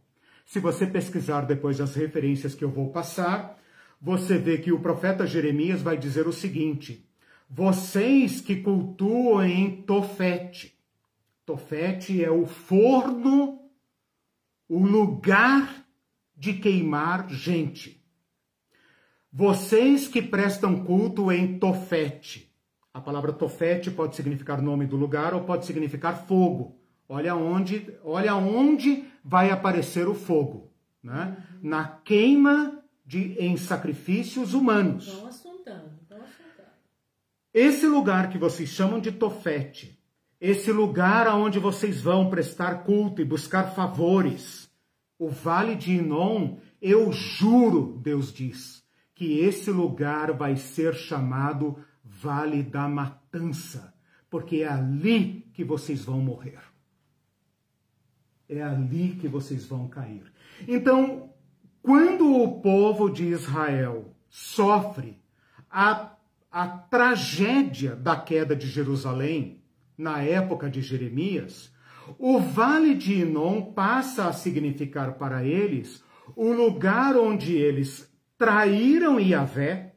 Se você pesquisar depois as referências que eu vou passar, você vê que o profeta Jeremias vai dizer o seguinte: vocês que cultuam em Tofete. Tofete é o forno, o lugar de queimar gente. Vocês que prestam culto em Tofete. A palavra Tofete pode significar nome do lugar ou pode significar fogo. Olha onde, olha onde vai aparecer o fogo, né? Na queima de, em sacrifícios humanos. Vão assuntando, assuntando. Esse lugar que vocês chamam de Tofete, esse lugar aonde vocês vão prestar culto e buscar favores, o Vale de Inon, eu juro, Deus diz, que esse lugar vai ser chamado Vale da Matança, porque é ali que vocês vão morrer. É ali que vocês vão cair. Então, quando o povo de Israel sofre a, a tragédia da queda de Jerusalém, na época de Jeremias, o vale de Inom passa a significar para eles o lugar onde eles traíram Yahvé,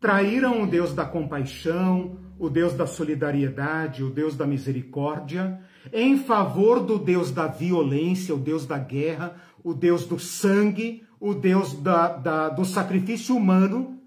traíram o Deus da compaixão, o Deus da solidariedade, o Deus da misericórdia, em favor do Deus da violência, o Deus da guerra, o Deus do sangue, o Deus da, da, do sacrifício humano,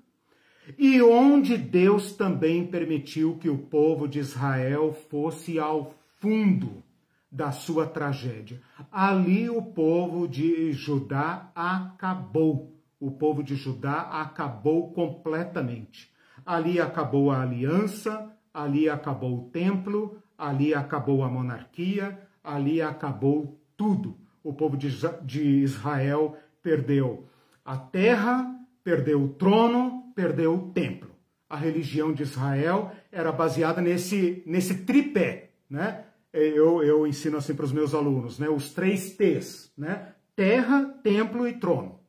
e onde Deus também permitiu que o povo de Israel fosse ao fundo da sua tragédia. Ali o povo de Judá acabou. O povo de Judá acabou completamente. Ali acabou a aliança, ali acabou o templo, ali acabou a monarquia, ali acabou tudo o povo de Israel perdeu a terra, perdeu o trono, perdeu o templo. A religião de Israel era baseada nesse, nesse tripé, né? Eu, eu ensino assim para os meus alunos, né? Os três T's, né? Terra, templo e trono.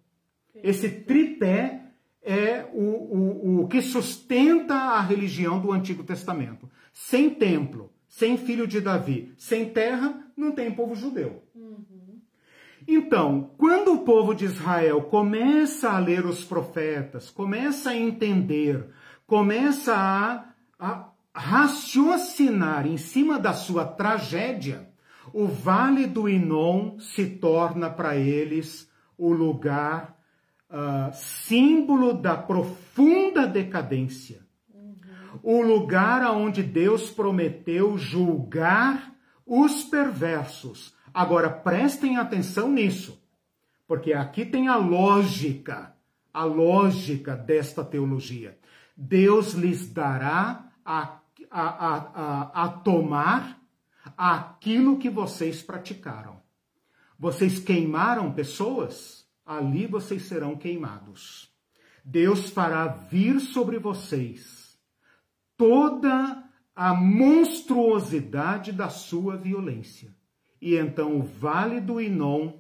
Esse tripé é o, o, o que sustenta a religião do Antigo Testamento. Sem templo, sem filho de Davi, sem terra, não tem povo judeu. Então, quando o povo de Israel começa a ler os profetas, começa a entender, começa a, a raciocinar em cima da sua tragédia, o Vale do Inon se torna para eles o lugar uh, símbolo da profunda decadência. O lugar onde Deus prometeu julgar os perversos, Agora prestem atenção nisso, porque aqui tem a lógica, a lógica desta teologia. Deus lhes dará a, a, a, a, tomar aquilo que vocês praticaram. Vocês queimaram pessoas, ali vocês serão queimados. Deus fará vir sobre vocês toda a monstruosidade da sua violência e então o Vale do Inon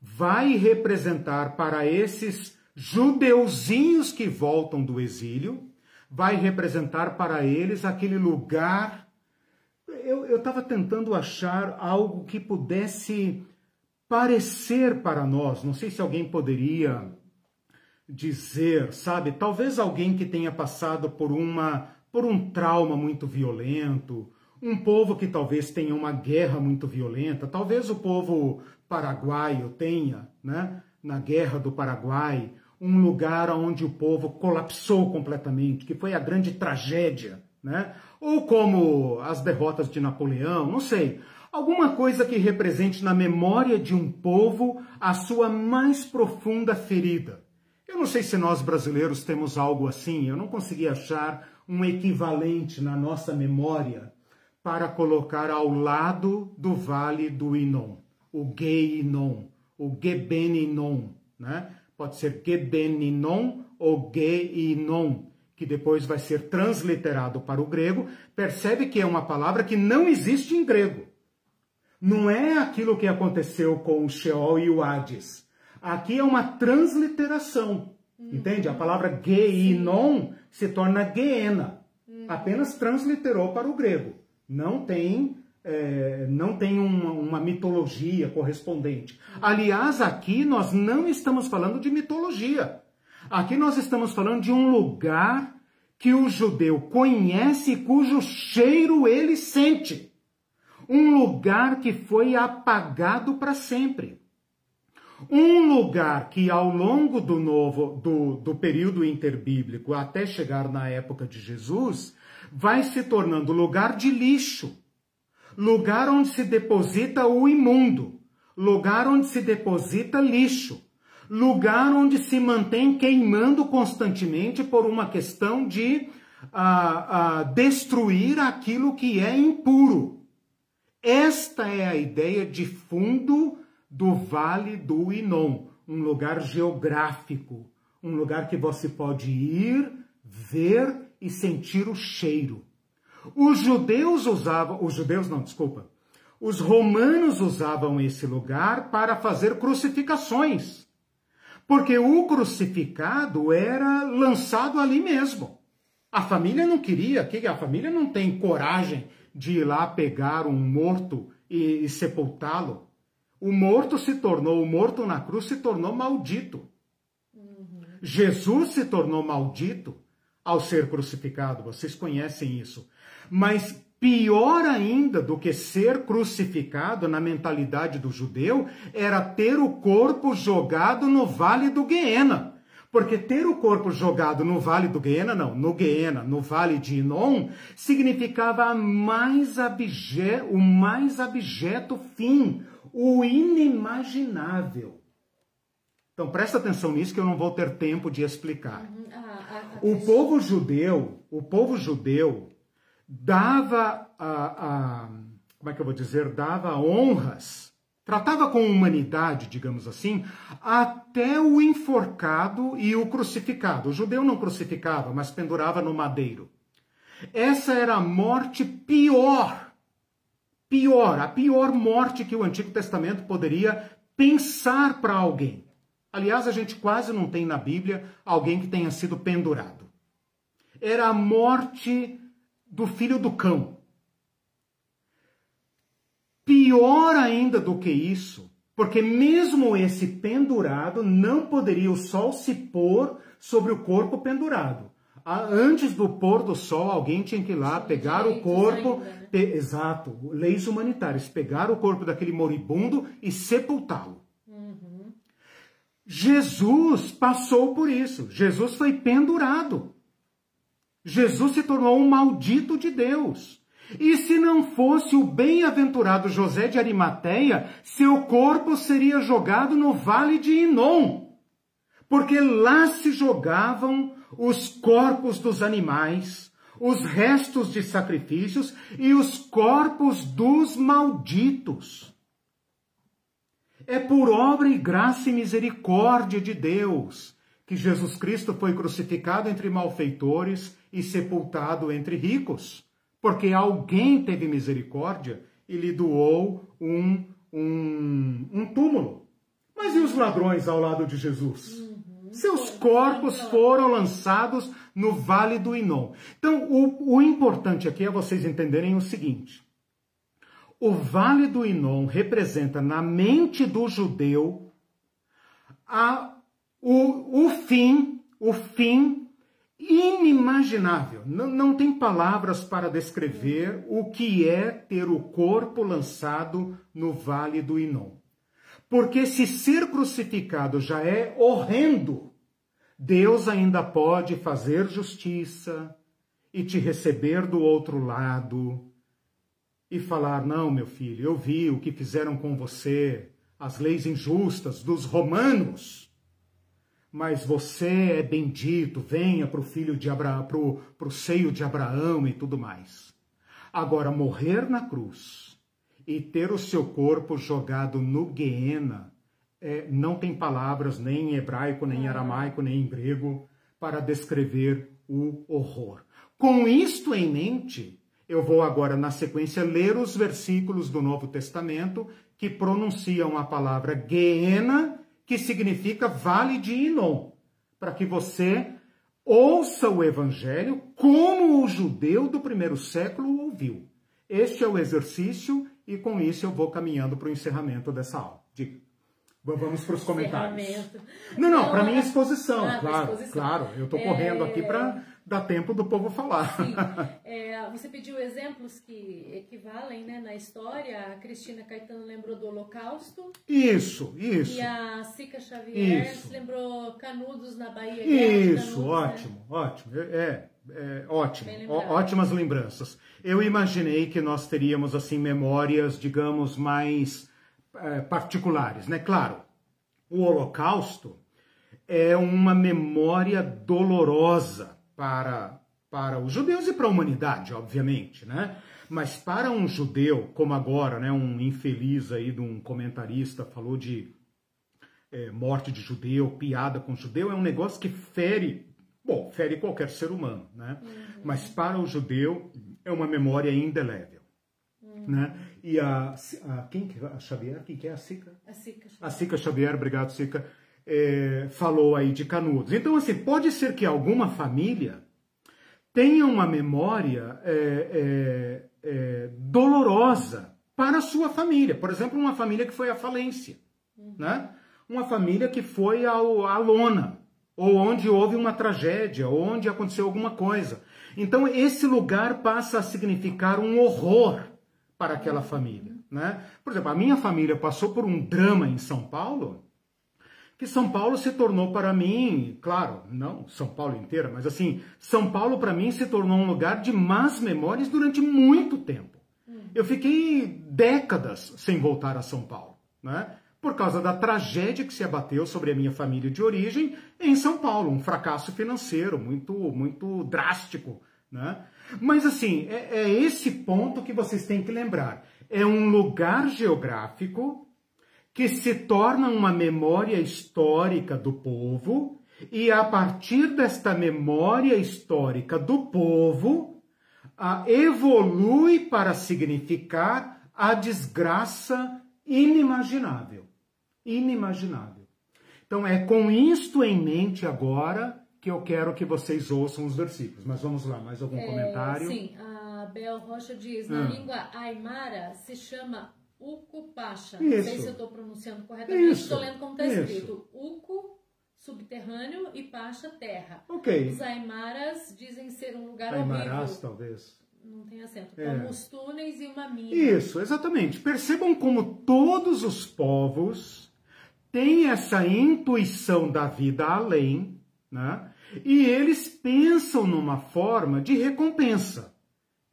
vai representar para esses judeuzinhos que voltam do exílio, vai representar para eles aquele lugar. Eu estava tentando achar algo que pudesse parecer para nós, não sei se alguém poderia dizer, sabe? Talvez alguém que tenha passado por uma por um trauma muito violento, um povo que talvez tenha uma guerra muito violenta, talvez o povo paraguaio tenha, né, na guerra do Paraguai, um lugar onde o povo colapsou completamente, que foi a grande tragédia, né? Ou como as derrotas de Napoleão, não sei, alguma coisa que represente na memória de um povo a sua mais profunda ferida. Eu não sei se nós brasileiros temos algo assim, eu não consegui achar um equivalente na nossa memória para colocar ao lado do vale do Inon, o Geinon, o Gebeninon, né? Pode ser Gebeninon ou Geinon, que depois vai ser transliterado para o grego. Percebe que é uma palavra que não existe em grego. Não é aquilo que aconteceu com o Sheol e o Hades. Aqui é uma transliteração. Entende? A palavra Geinon se torna Geena. Apenas transliterou para o grego não tem é, não tem uma, uma, mitologia correspondente. Aliás, aqui nós não estamos falando de mitologia. Aqui nós estamos falando de um lugar que o judeu conhece e cujo cheiro ele sente. Um lugar que foi apagado para sempre. Um lugar que ao longo do novo do, do período interbíblico até chegar na época de Jesus vai se tornando lugar de lixo, lugar onde se deposita o imundo, lugar onde se deposita lixo, lugar onde se mantém queimando constantemente por uma questão de ah, ah, destruir aquilo que é impuro. Esta é a ideia de fundo do Vale do Inon, um lugar geográfico, um lugar que você pode ir, ver e sentir o cheiro. Os judeus usavam, os judeus não, desculpa, os romanos usavam esse lugar para fazer crucificações, porque o crucificado era lançado ali mesmo. A família não queria, a família não tem coragem de ir lá pegar um morto e, e sepultá-lo. O morto se tornou, o morto na cruz se tornou maldito. Jesus se tornou maldito ao ser crucificado. Vocês conhecem isso. Mas pior ainda do que ser crucificado na mentalidade do judeu era ter o corpo jogado no vale do Guiena. Porque ter o corpo jogado no vale do Guiena, não, no Guiena, no vale de Inon, significava mais abje, o mais abjeto fim, o inimaginável. Então presta atenção nisso que eu não vou ter tempo de explicar. Uhum. Ah, ah, ah, o povo judeu, o povo judeu dava a, a, como é que eu vou dizer, dava honras, tratava com humanidade, digamos assim, até o enforcado e o crucificado. O judeu não crucificava, mas pendurava no madeiro. Essa era a morte pior pior, a pior morte que o Antigo Testamento poderia pensar para alguém. Aliás, a gente quase não tem na Bíblia alguém que tenha sido pendurado. Era a morte do filho do cão. Pior ainda do que isso, porque mesmo esse pendurado não poderia o sol se pôr sobre o corpo pendurado antes do pôr do sol, alguém tinha que ir lá pegar o corpo, ainda, né? pe, exato, leis humanitárias, pegar o corpo daquele moribundo e sepultá-lo. Uhum. Jesus passou por isso. Jesus foi pendurado. Jesus se tornou um maldito de Deus. E se não fosse o bem-aventurado José de Arimateia, seu corpo seria jogado no vale de Inom. Porque lá se jogavam os corpos dos animais, os restos de sacrifícios e os corpos dos malditos. É por obra e graça e misericórdia de Deus que Jesus Cristo foi crucificado entre malfeitores e sepultado entre ricos, porque alguém teve misericórdia e lhe doou um, um, um túmulo. Mas e os ladrões ao lado de Jesus? Seus corpos foram lançados no Vale do Inom. Então, o, o importante aqui é vocês entenderem o seguinte: o Vale do Inom representa na mente do judeu a, o, o fim, o fim inimaginável. Não, não tem palavras para descrever o que é ter o corpo lançado no Vale do Inom. Porque se ser crucificado já é horrendo, Deus ainda pode fazer justiça e te receber do outro lado e falar: Não, meu filho, eu vi o que fizeram com você, as leis injustas dos romanos. Mas você é bendito, venha para o filho de Abraão, para o seio de Abraão e tudo mais. Agora, morrer na cruz e ter o seu corpo jogado no Guiena, é, não tem palavras nem em hebraico, nem em aramaico, nem em grego para descrever o horror. Com isto em mente, eu vou agora, na sequência, ler os versículos do Novo Testamento que pronunciam a palavra Guiena, que significa Vale de Inon, para que você ouça o Evangelho como o judeu do primeiro século ouviu. Este é o exercício e com isso eu vou caminhando para o encerramento dessa aula. Diga. Vamos para os comentários. Não, não, para é- minha exposição, Ah, claro, exposição. claro. Eu estou É, correndo aqui para dar tempo do povo falar. Sim. É, você pediu exemplos que equivalem né, na história. A Cristina Caetano lembrou do Holocausto. Isso, isso. E a Sica Xavier Isso. lembrou Canudos na Bahia. Isso, Canudos, né? ótimo, ótimo. É, é ótimo. Bem Ó- ótimas lembranças. Eu imaginei que nós teríamos assim memórias, digamos, mais eh, particulares, né? Claro, o Holocausto é uma memória dolorosa para para os judeus e para a humanidade, obviamente, né? Mas para um judeu, como agora, né, um infeliz aí de um comentarista falou de é, morte de judeu, piada com judeu, é um negócio que fere, bom, fere qualquer ser humano, né? Mas para o judeu é uma memória indelével, né? E a, a quem que a Xavier, quem que é a Sica? A Sica Xavier. A Sica Xavier, obrigado Sica, é, falou aí de Canudos. Então, assim, pode ser que alguma família tenha uma memória é, é, é, dolorosa para a sua família. Por exemplo, uma família que foi à falência, né? Uma família que foi ao, à lona, ou onde houve uma tragédia, ou onde aconteceu alguma coisa. Então, esse lugar passa a significar um horror para aquela família, né? Por exemplo, a minha família passou por um drama em São Paulo, que São Paulo se tornou para mim, claro, não São Paulo inteira, mas assim, São Paulo para mim se tornou um lugar de más memórias durante muito tempo. Eu fiquei décadas sem voltar a São Paulo, né? Por causa da tragédia que se abateu sobre a minha família de origem em São Paulo, um fracasso financeiro muito, muito drástico, né? Mas assim, é, é esse ponto que vocês têm que lembrar. É um lugar geográfico que se torna uma memória histórica do povo, e a partir desta memória histórica do povo, ah, evolui para significar a desgraça inimaginável. Inimaginável. Então é com isto em mente agora que eu quero que vocês ouçam os versículos. Mas vamos lá, mais algum É, comentário? Sim, a Bel Rocha diz, na Ah. língua aimara se chama Ucupacha. Não sei Isso. se eu estou pronunciando corretamente, Isso. estou lendo como está Isso. escrito. Ucu, subterrâneo, e Pacha, terra. Ok. Os aimaras dizem ser um lugar Aimarás, horrível. talvez. Não tem acento. É. Como os túneis e uma mina. Isso, exatamente. Percebam como todos os povos têm essa intuição da vida além, né? E eles pensam numa forma de recompensa.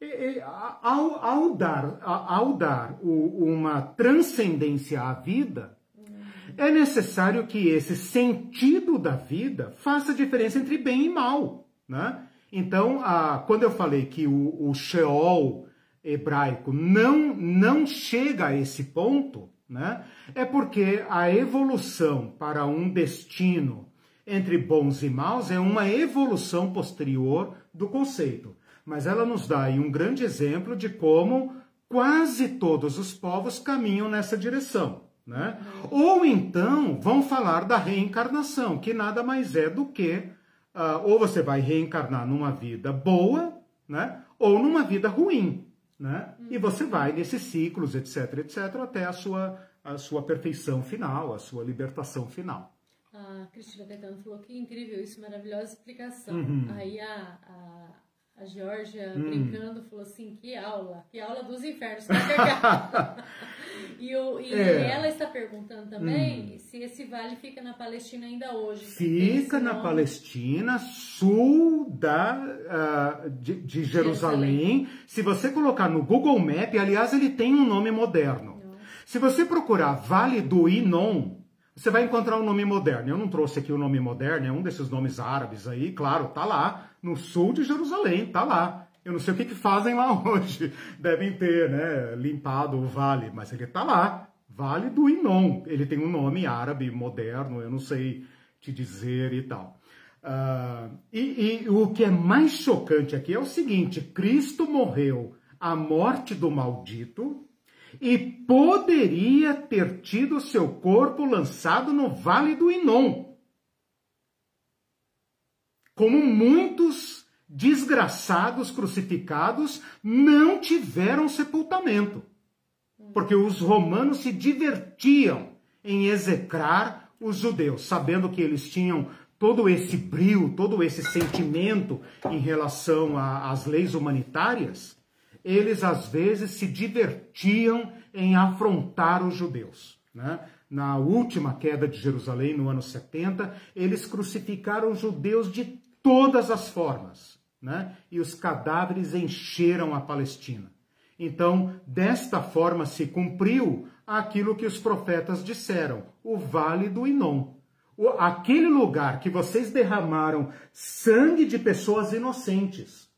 E- e, Ao, ao dar, ao dar o- uma transcendência à vida, é necessário que esse sentido da vida faça diferença entre bem e mal, né? Então, a- quando eu falei que o, o Sheol hebraico não, não chega a esse ponto, né? É porque a evolução para um destino entre bons e maus é uma evolução posterior do conceito. Mas ela nos dá aí um grande exemplo de como quase todos os povos caminham nessa direção. Né? Ou então vão falar da reencarnação, que nada mais é do que ah, ou você vai reencarnar numa vida boa, né? ou numa vida ruim. Né? E você vai nesses ciclos, etc, etc, até a sua, a sua perfeição final, a sua libertação final. A Cristina Caetano falou que incrível isso, maravilhosa explicação. Uhum. Aí a, a, a Georgia, Hum. brincando, falou assim, que aula, que aula dos infernos, tá e o, e É. Hum. ela está perguntando também se esse vale fica na Palestina ainda hoje. Fica na nome- Palestina, sul da, ah, de, de Jerusalém. Se você colocar no Google Map, aliás, ele tem um nome moderno. Se você procurar Vale do Inon, você vai encontrar um nome moderno. Eu não trouxe aqui o nome moderno, é um desses nomes árabes aí, claro, tá lá, no sul de Jerusalém, tá lá. Eu não sei o que, que fazem lá hoje. Devem ter, né, limpado o vale, mas ele tá lá. Vale do Inon. Ele tem um nome árabe moderno, eu não sei te dizer e tal. Ah, e, e o que é mais chocante aqui é o seguinte: Cristo morreu a morte do maldito e poderia ter tido seu corpo lançado no vale do Inon. Como muitos desgraçados crucificados não tiveram sepultamento. Porque os romanos se divertiam em execrar os judeus, sabendo que eles tinham todo esse brio, todo esse sentimento em relação às leis humanitárias, eles às vezes se divertiam em afrontar os judeus. Né? Na última queda de Jerusalém, no ano 70, eles crucificaram os judeus de todas as formas, né? e os cadáveres encheram a Palestina. Então, desta forma se cumpriu aquilo que os profetas disseram, o vale do Inom. Aquele lugar que vocês derramaram sangue de pessoas inocentes,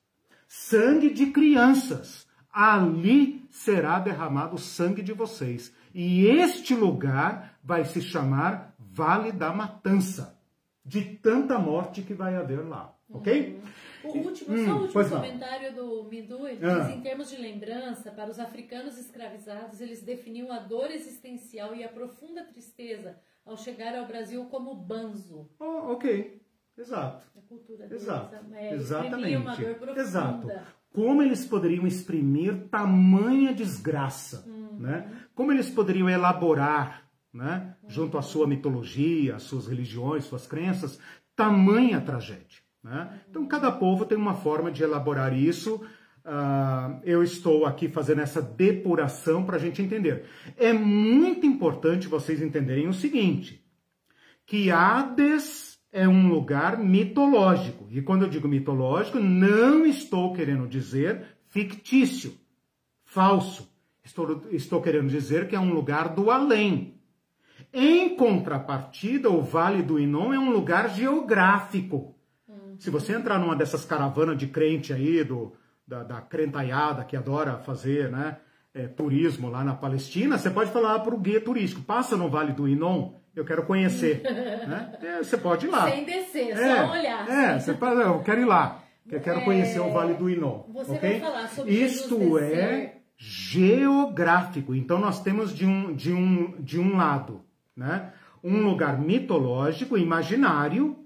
sangue de crianças, ali será derramado o sangue de vocês. E este lugar vai se chamar Vale da Matança, de tanta morte que vai haver lá, ok? Uhum. O último, hum, só o último comentário do Mindu, ele ah. diz, em termos de lembrança, para os africanos escravizados, eles definiam a dor existencial e a profunda tristeza ao chegar ao Brasil como banzo. Oh, ok. Exato. A cultura deles, Exato. É, Exatamente. uma dor profunda. Exato. Como eles poderiam exprimir tamanha desgraça, uhum. né? Como eles poderiam elaborar, né, uhum. junto à sua mitologia, às suas religiões, suas crenças, tamanha tragédia. Né? Então, cada povo tem uma forma de elaborar isso. Uh, eu estou aqui fazendo essa depuração para a gente entender. É muito importante vocês entenderem o seguinte: que Hades é um lugar mitológico. E quando eu digo mitológico, não estou querendo dizer fictício, falso. Estou, estou querendo dizer que é um lugar do além. Em contrapartida, o Vale do Inon é um lugar geográfico. Se você entrar numa dessas caravanas de crente aí, do, da, da crentaiada que adora fazer né, é, turismo lá na Palestina, você pode falar para o guia turístico, passa no Vale do Inon, eu quero conhecer. né? É, você pode ir lá. Sem descer, é, só olhar. É, você pode, eu quero ir lá. Eu quero é, conhecer o Vale do Inon. Você okay? vai falar sobre Isto é geográfico. Então nós temos de um, de um, de um lado né, um lugar mitológico, imaginário,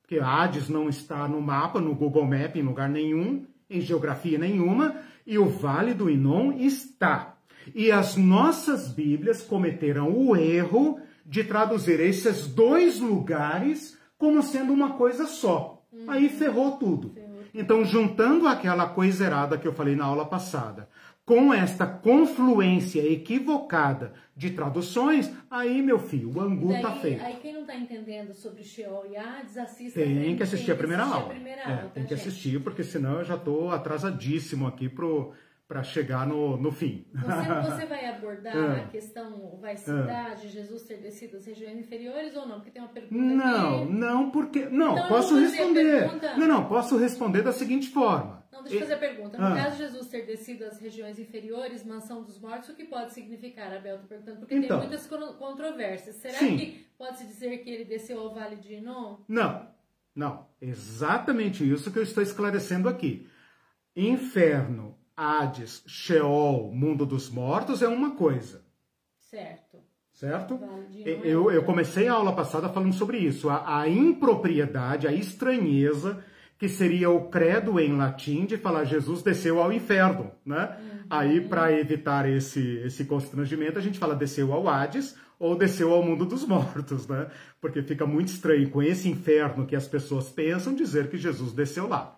porque Hades não está no mapa, no Google Map, em lugar nenhum, em geografia nenhuma, e o Vale do Inon está. E as nossas Bíblias cometeram o erro de traduzir esses dois lugares como sendo uma coisa só. Uhum. Aí ferrou tudo. Então, juntando aquela coisa errada que eu falei na aula passada, com esta confluência equivocada de traduções, aí, meu filho, o angu tá feito. Aí quem não está entendendo sobre Sheol e Hades, assista. Tem que assistir a primeira aula. A primeira é, aula tem tá, que gente? assistir, porque senão eu já estou atrasadíssimo aqui pro para chegar no, no fim. Você, você vai abordar é. a questão, vai citar é. de Jesus ter descido as regiões inferiores ou não? Porque tem uma pergunta Não, aqui. não, porque... Não, então, posso responder. Não, não, posso responder da seguinte forma. Não, deixa eu fazer a pergunta. No ah. caso de Jesus ter descido as regiões inferiores, mansão dos mortos, o que pode significar, Abel? Estou perguntando, porque então, tem muitas controvérsias. Será sim. que pode-se dizer que ele desceu ao Vale de Inon? Não, não. Exatamente isso que eu estou esclarecendo aqui. Inferno, Hades, Sheol, mundo dos mortos é uma coisa. Certo. Certo? Eu, eu comecei a aula passada falando sobre isso. A, a impropriedade, a estranheza que seria o credo em latim de falar Jesus desceu ao inferno, né? Uhum. Aí, para evitar esse, esse constrangimento, a gente fala desceu ao Hades ou desceu ao mundo dos mortos, né? Porque fica muito estranho com esse inferno que as pessoas pensam dizer que Jesus desceu lá.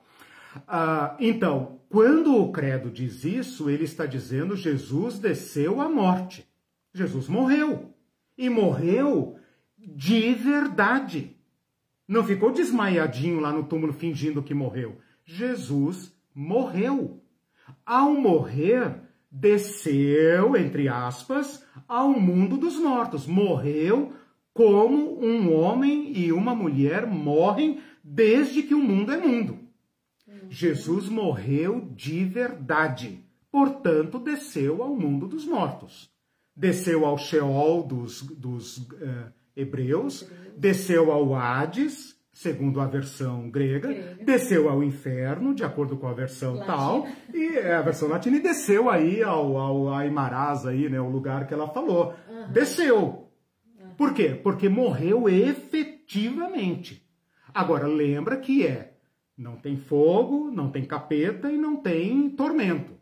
Ah, então, quando o credo diz isso, ele está dizendo Jesus desceu à morte. Jesus morreu. E morreu de verdade. Não ficou desmaiadinho lá no túmulo fingindo que morreu. Jesus morreu. Ao morrer, desceu, entre aspas, ao mundo dos mortos. Morreu como um homem e uma mulher morrem desde que o mundo é mundo. Jesus morreu de verdade. Portanto, desceu ao mundo dos mortos. Desceu ao Sheol dos, dos uh, hebreus, desceu ao Hades, segundo a versão grega, grega, desceu ao inferno, de acordo com a versão latina. tal, e é a versão latina, e desceu aí ao, ao Aimarás, aí, né, o lugar que ela falou. Uhum. Desceu. Uhum. Por quê? Porque morreu efetivamente. Agora, lembra que é não tem fogo, não tem capeta e não tem tormento.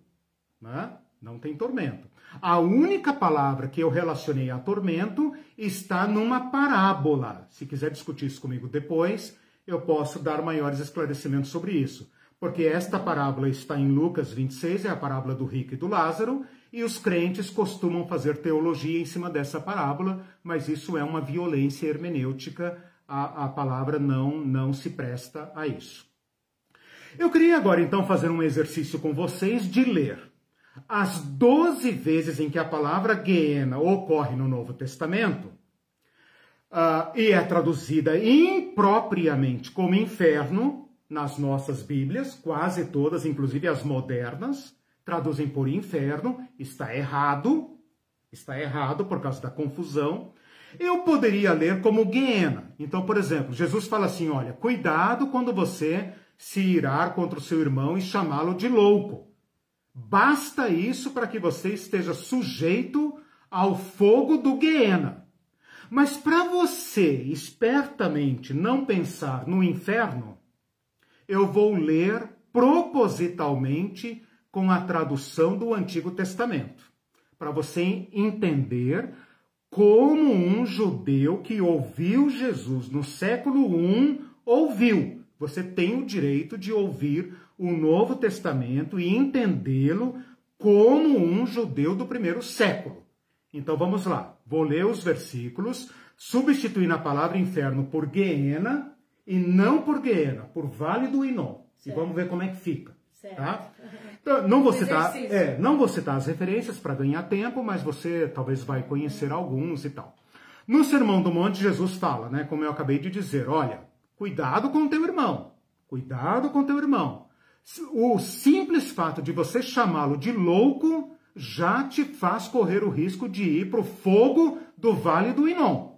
Né? não tem tormento. A única palavra que eu relacionei a tormento está numa parábola. Se quiser discutir isso comigo depois, eu posso dar maiores esclarecimentos sobre isso. Porque esta parábola está em Lucas 26, é a parábola do rico e do Lázaro, e os crentes costumam fazer teologia em cima dessa parábola, mas isso é uma violência hermenêutica, a, a palavra não, não se presta a isso. Eu queria agora então fazer um exercício com vocês de ler as 12 vezes em que a palavra Guiena ocorre no Novo Testamento uh, e é traduzida impropriamente como inferno nas nossas Bíblias, quase todas, inclusive as modernas, traduzem por inferno, está errado, está errado por causa da confusão. Eu poderia ler como Guiena. Então, por exemplo, Jesus fala assim: olha, cuidado quando você se irar contra o seu irmão e chamá-lo de louco. Basta isso para que você esteja sujeito ao fogo do Guiena. Mas para você, espertamente, não pensar no inferno, eu vou ler propositalmente com a tradução do Antigo Testamento, para você entender como um judeu que ouviu Jesus no século I ouviu. Você tem o direito de ouvir o Novo Testamento e entendê-lo como um judeu do primeiro século. Então vamos lá, vou ler os versículos, substituindo a palavra inferno por Geena e não por Geena, por Vale do Inom. E vamos ver como é que fica. Tá? Então, não, vou citar, é, não vou citar as referências para ganhar tempo, mas você talvez vai conhecer alguns e tal. No Sermão do Monte, Jesus fala, né, como eu acabei de dizer, olha, cuidado com teu irmão, cuidado com teu irmão. O simples fato de você chamá-lo de louco já te faz correr o risco de ir para o fogo do vale do Inom.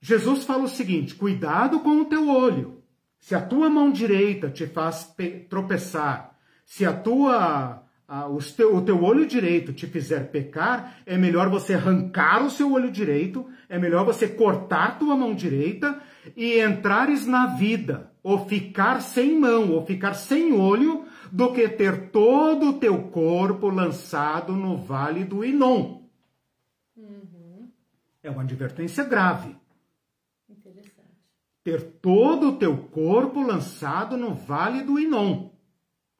Jesus fala o seguinte: cuidado com o teu olho. Se a tua mão direita te faz tropeçar, se a tua a, o, teu, o teu olho direito te fizer pecar, é melhor você arrancar o seu olho direito, é melhor você cortar tua mão direita e entrares na vida, ou ficar sem mão, ou ficar sem olho, do que ter todo o teu corpo lançado no vale do Inom. Uhum. É uma advertência grave. Interessante. Ter todo o teu corpo lançado no vale do Inom.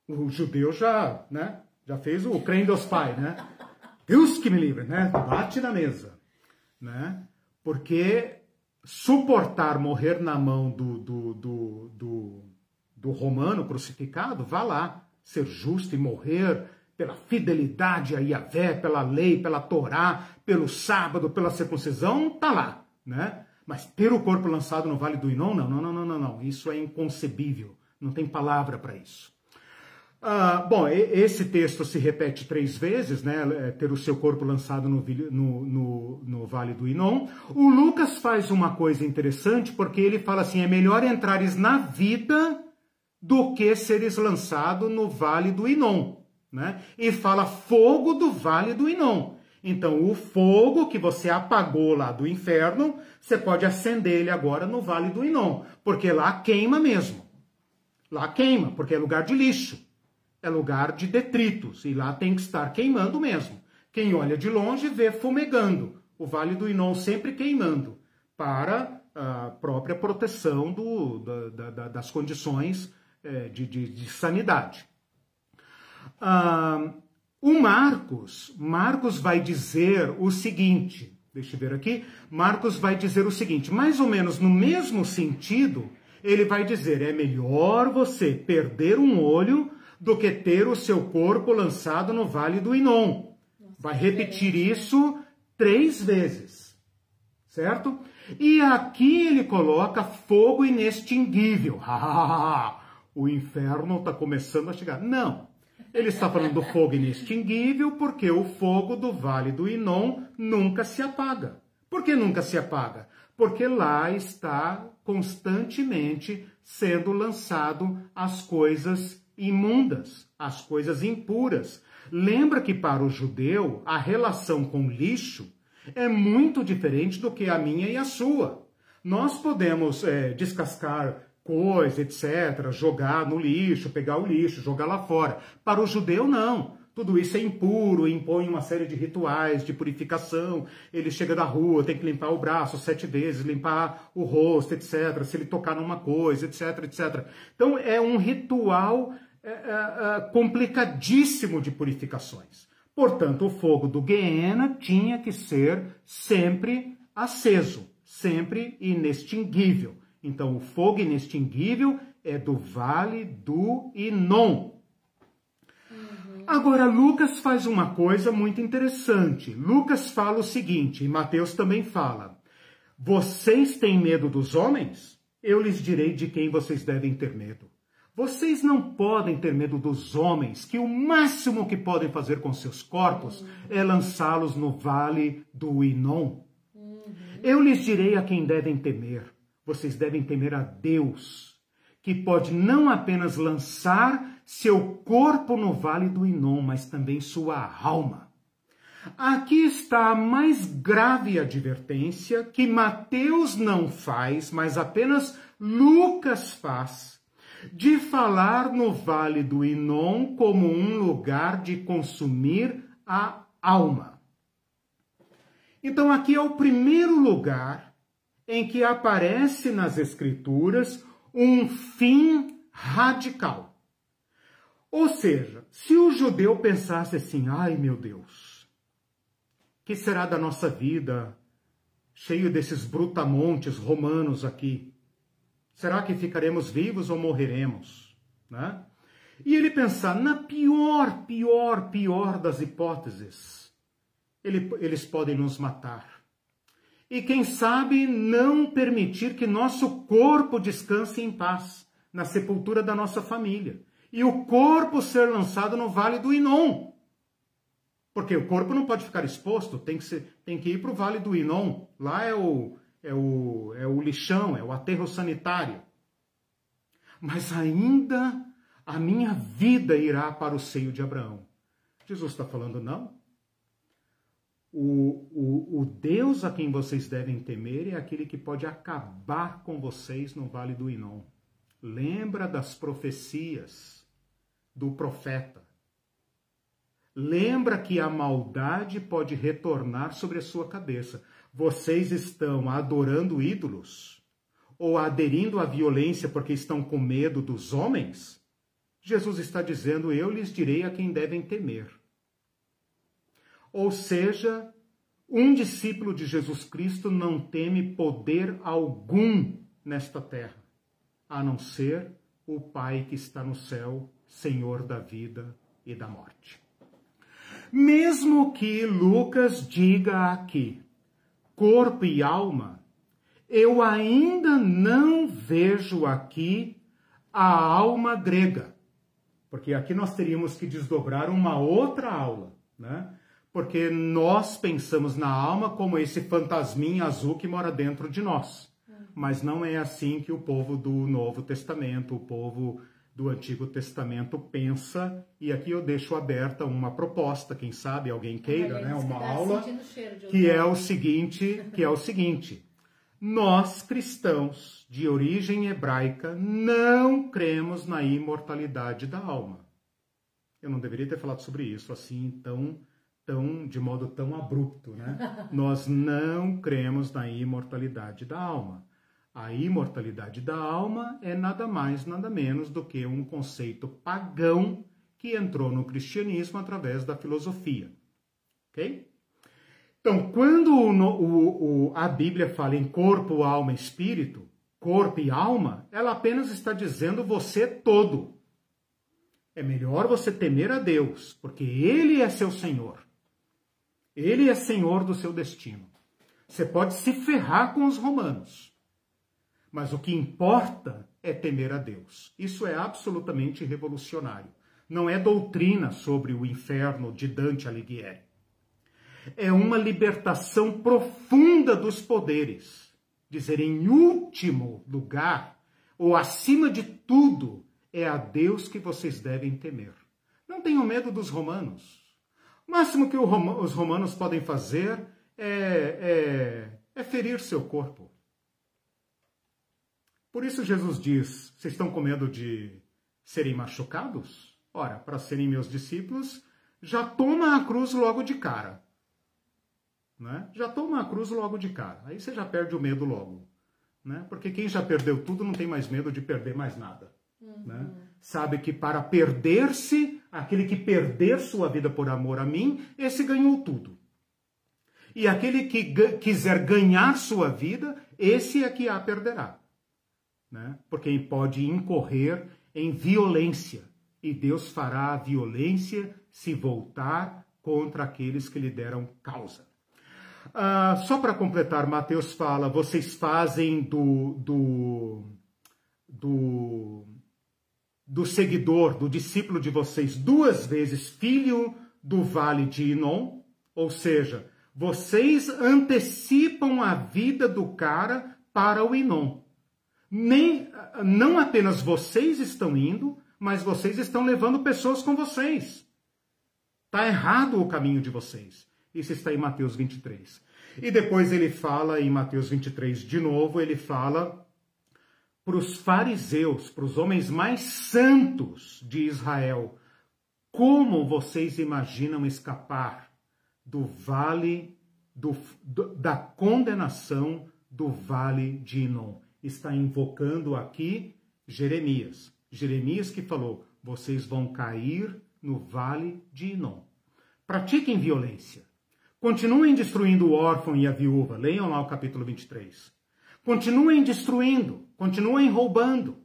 O judeu já, né, já fez o creme dos pai, né? Deus que me livre, né? Bate na mesa, né? Porque suportar morrer na mão do, do, do, do, do romano crucificado, vá lá, ser justo e morrer pela fidelidade a Yahvé, pela lei, pela Torá, pelo sábado, pela circuncisão, tá lá, né? Mas ter o corpo lançado no Vale do Inon, não, não, não, não, não, não. Isso é inconcebível. Não tem palavra para isso. Ah, bom, esse texto se repete três vezes, né? É, ter o seu corpo lançado no, no, no, no, Vale do Inon. O Lucas faz uma coisa interessante porque ele fala assim: é melhor entrares na vida do que seres lançado no Vale do Inon, né? E fala fogo do Vale do Inon. Então, o fogo que você apagou lá do inferno, você pode acender ele agora no Vale do Inon, porque lá queima mesmo. Lá queima, porque é lugar de lixo é lugar de detritos e lá tem que estar queimando mesmo. Quem olha de longe vê fumegando, o Vale do Inon sempre queimando, para a própria proteção do, da, da, das condições é, de, de, de, sanidade. Ah, o Marcos, Marcos vai dizer o seguinte, deixa eu ver aqui, Marcos vai dizer o seguinte, mais ou menos no mesmo sentido, ele vai dizer, é melhor você perder um olho do que ter o seu corpo lançado no vale do Inon. Vai repetir isso três vezes, certo? E aqui ele coloca fogo inextinguível. o inferno está começando a chegar. Não. Ele está falando do fogo inextinguível porque o fogo do vale do Inon nunca se apaga. Por que nunca se apaga? Porque lá está constantemente sendo lançado as coisas imundas, as coisas impuras. Lembra que para o judeu a relação com lixo é muito diferente do que a minha e a sua. Nós podemos é, descascar coisa, etc., jogar no lixo, pegar o lixo, jogar lá fora. Para o judeu, não. Tudo isso é impuro, impõe uma série de rituais de purificação. Ele chega da rua, tem que limpar o braço sete vezes, limpar o rosto, etc. Se ele tocar numa coisa, etc, etc. Então é um ritual é, é, é, complicadíssimo de purificações. Portanto, o fogo do Guiena tinha que ser sempre aceso, sempre inextinguível. Então, o fogo inextinguível é do vale do Inon. Agora, Lucas faz uma coisa muito interessante. Lucas fala o seguinte, e Mateus também fala: Vocês têm medo dos homens? Eu lhes direi de quem vocês devem ter medo. Vocês não podem ter medo dos homens, que o máximo que podem fazer com seus corpos é lançá-los no vale do Inon. Uhum. Eu lhes direi a quem devem temer. Vocês devem temer a Deus, que pode não apenas lançar seu corpo no vale do Inon, mas também sua alma. Aqui está a mais grave advertência que Mateus não faz, mas apenas Lucas faz de falar no Vale do Inon como um lugar de consumir a alma. Então, aqui é o primeiro lugar em que aparece nas Escrituras um fim radical. Ou seja, se o judeu pensasse assim, ai meu Deus, que será da nossa vida cheio desses brutamontes romanos aqui? Será que ficaremos vivos ou morreremos? Né? E ele pensar, na pior, pior, pior das hipóteses, ele, eles podem nos matar. E quem sabe não permitir que nosso corpo descanse em paz na sepultura da nossa família. E o corpo ser lançado no vale do Inon. Porque o corpo não pode ficar exposto, tem que, ser, tem que ir para o vale do Inon. Lá é o, é o, é o lixão, é o aterro sanitário. Mas ainda a minha vida irá para o seio de Abraão. Jesus está falando, não. O, o, o Deus a quem vocês devem temer é aquele que pode acabar com vocês no vale do Inom. Lembra das profecias do profeta. Lembra que a maldade pode retornar sobre a sua cabeça vocês estão adorando ídolos? Ou aderindo à violência porque estão com medo dos homens? Jesus está dizendo: Eu lhes direi a quem devem temer. Ou seja, um discípulo de Jesus Cristo não teme poder algum nesta terra, a não ser o Pai que está no céu, Senhor da vida e da morte. Mesmo que Lucas diga aqui corpo e alma, eu ainda não vejo aqui a alma grega. Porque aqui nós teríamos que desdobrar uma outra aula, né? Porque nós pensamos na alma como esse fantasminha azul que mora dentro de nós. Mas não é assim que o povo do Novo Testamento, o povo do Antigo Testamento pensa, e aqui eu deixo aberta uma proposta, quem sabe alguém queira, né, uma aula, que é o seguinte, que é o seguinte: nós cristãos de origem hebraica não cremos na imortalidade da alma. Eu não deveria ter falado sobre isso assim tão tão de modo tão abrupto, né? nós não cremos na imortalidade da alma. A imortalidade da alma é nada mais, nada menos do que um conceito pagão que entrou no cristianismo através da filosofia. Ok? Então, quando o, o, o, a Bíblia fala em corpo, alma e espírito, corpo e alma, ela apenas está dizendo você todo. É melhor você temer a Deus, porque Ele é seu Senhor. Ele é Senhor do seu destino. Você pode se ferrar com os romanos mas o que importa é temer a Deus. Isso é absolutamente revolucionário. Não é doutrina sobre o inferno de Dante Alighieri. É uma libertação profunda dos poderes. Dizer em último lugar, ou acima de tudo, é a Deus que vocês devem temer. Não tenham medo dos romanos. O máximo que os romanos podem fazer é, é, é ferir seu corpo Por isso Jesus diz: vocês estão com medo de serem machucados? Ora, para serem meus discípulos, já toma a cruz logo de cara. Né? Já toma a cruz logo de cara. Aí você já perde o medo logo. Né? Porque quem já perdeu tudo não tem mais medo de perder mais nada. Uhum. Né? Sabe que para perder-se, aquele que perder sua vida por amor a mim, esse ganhou tudo. E aquele que quiser ganhar sua vida, esse é que a perderá. Né? Porque pode incorrer em violência. E Deus fará a violência se voltar contra aqueles que lhe deram causa. Ah, só para completar, Mateus fala: vocês fazem do, do, do, do seguidor, do discípulo de vocês, duas vezes filho do vale de Inon, ou seja, vocês antecipam a vida do cara para o Inon. Nem, não apenas vocês estão indo, mas vocês estão levando pessoas com vocês. Está errado o caminho de vocês. Isso está em Mateus 23. E depois ele fala em Mateus 23 de novo, ele fala para os fariseus, para os homens mais santos de Israel, como vocês imaginam escapar do vale do, do, da condenação do vale de Inom? Está invocando aqui Jeremias. Jeremias que falou: vocês vão cair no vale de Inom. Pratiquem violência. Continuem destruindo o órfão e a viúva. Leiam lá o capítulo 23. Continuem destruindo, continuem roubando,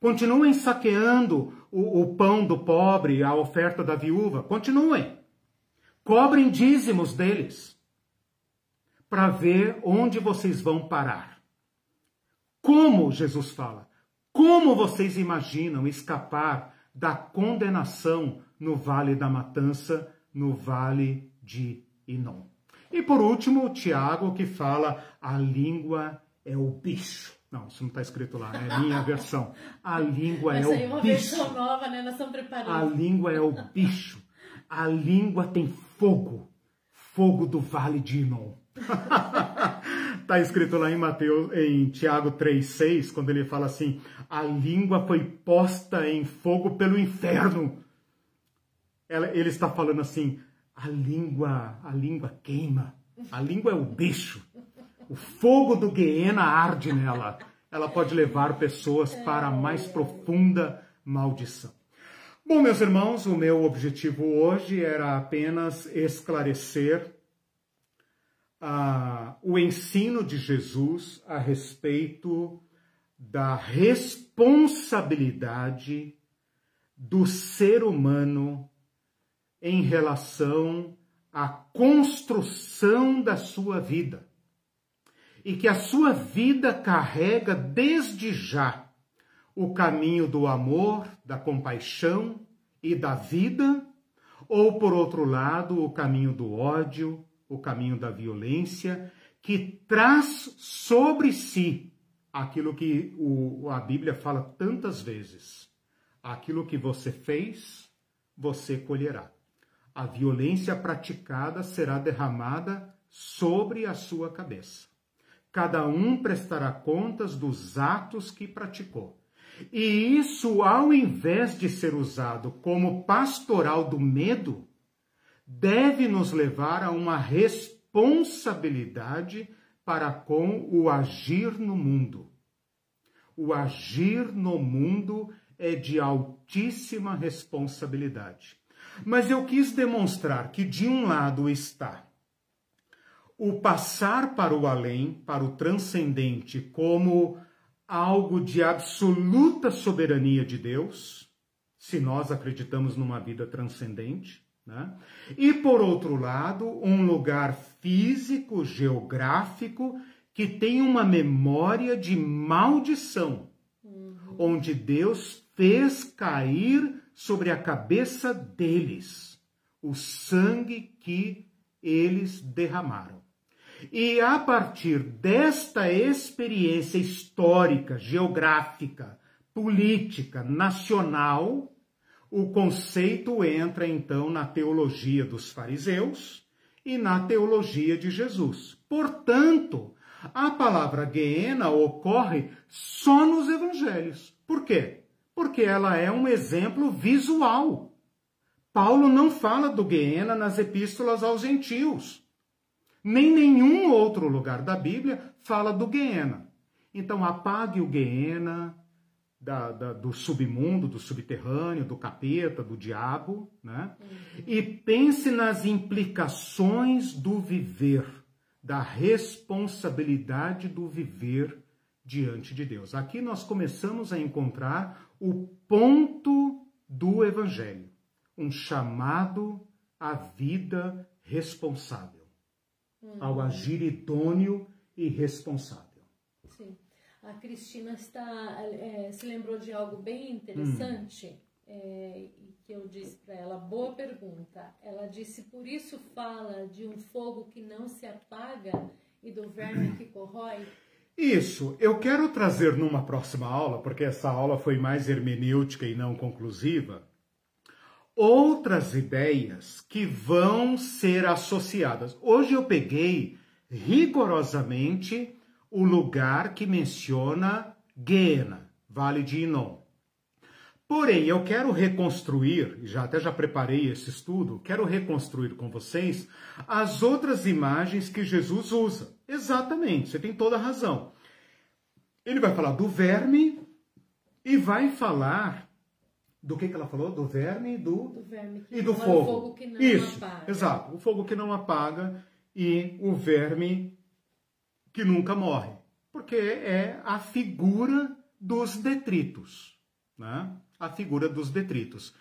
continuem saqueando o, o pão do pobre, a oferta da viúva. Continuem. Cobrem dízimos deles para ver onde vocês vão parar. Como, Jesus fala, como vocês imaginam escapar da condenação no vale da matança, no vale de não. E por último, Tiago, que fala a língua é o bicho. Não, isso não está escrito lá, é a minha versão. A língua Essa é o uma bicho. versão nova, né? Nós estamos preparados. A língua é o bicho. A língua tem fogo. Fogo do vale de Inon. Está escrito lá em Mateus, em Tiago 3,6, quando ele fala assim: a língua foi posta em fogo pelo inferno. ele está falando assim: a língua, a língua queima. A língua é o bicho. O fogo do Guiena arde nela. Ela pode levar pessoas para a mais profunda maldição. Bom, meus irmãos, o meu objetivo hoje era apenas esclarecer uh, o ensino de Jesus a respeito da responsabilidade do ser humano em relação à construção da sua vida. E que a sua vida carrega desde já o caminho do amor, da compaixão e da vida, ou por outro lado, o caminho do ódio, o caminho da violência, que traz sobre si aquilo que o, a Bíblia fala tantas vezes: aquilo que você fez, você colherá a violência praticada será derramada sobre a sua cabeça. Cada um prestará contas dos atos que praticou. E isso, ao invés de ser usado como pastoral do medo, deve nos levar a uma responsabilidade para com o agir no mundo. O agir no mundo é de altíssima responsabilidade. Mas eu quis demonstrar que de um lado está o passar para o além, para o transcendente, como algo de absoluta soberania de Deus, se nós acreditamos numa vida transcendente, né? e por outro lado, um lugar físico, geográfico, que tem uma memória de maldição, uhum. onde Deus fez cair sobre a cabeça deles o sangue que eles derramaram. E a partir desta experiência histórica, geográfica, política, nacional, o conceito entra então na teologia dos fariseus e na teologia de Jesus. Portanto, A palavra Guiena ocorre só nos evangelhos. Por quê? Porque ela é um exemplo visual. Paulo não fala do Guiena nas epístolas aos gentios. Nem nenhum outro lugar da Bíblia fala do Guiena. Então apague o Guiena da, da, do submundo, do subterrâneo, do capeta, do diabo, né? Uhum. E pense nas implicações do viver, da responsabilidade do viver diante de Deus. Aqui nós começamos a encontrar o ponto do Evangelho um chamado à vida responsável, hum. ao agir idôneo e responsável. A Cristina está, é, se lembrou de algo bem interessante hum. é, que eu disse para ela. Boa pergunta. Ela disse: por isso fala de um fogo que não se apaga e do verme que corrói. Isso, eu quero trazer numa próxima aula, porque essa aula foi mais hermenêutica e não conclusiva, outras ideias que vão ser associadas. Hoje eu peguei rigorosamente o lugar que menciona Guiena, Vale de Inon. Porém, eu quero reconstruir, já até já preparei esse estudo, quero reconstruir com vocês as outras imagens que Jesus usa. Exatamente, você tem toda a razão. Ele vai falar do verme e vai falar do que, que ela falou? Do verme, do, do verme e do é fogo. fogo Isso, apaga. exato. O fogo que não apaga e o verme que nunca morre. Porque é a figura dos detritos. Né? A figura dos detritos.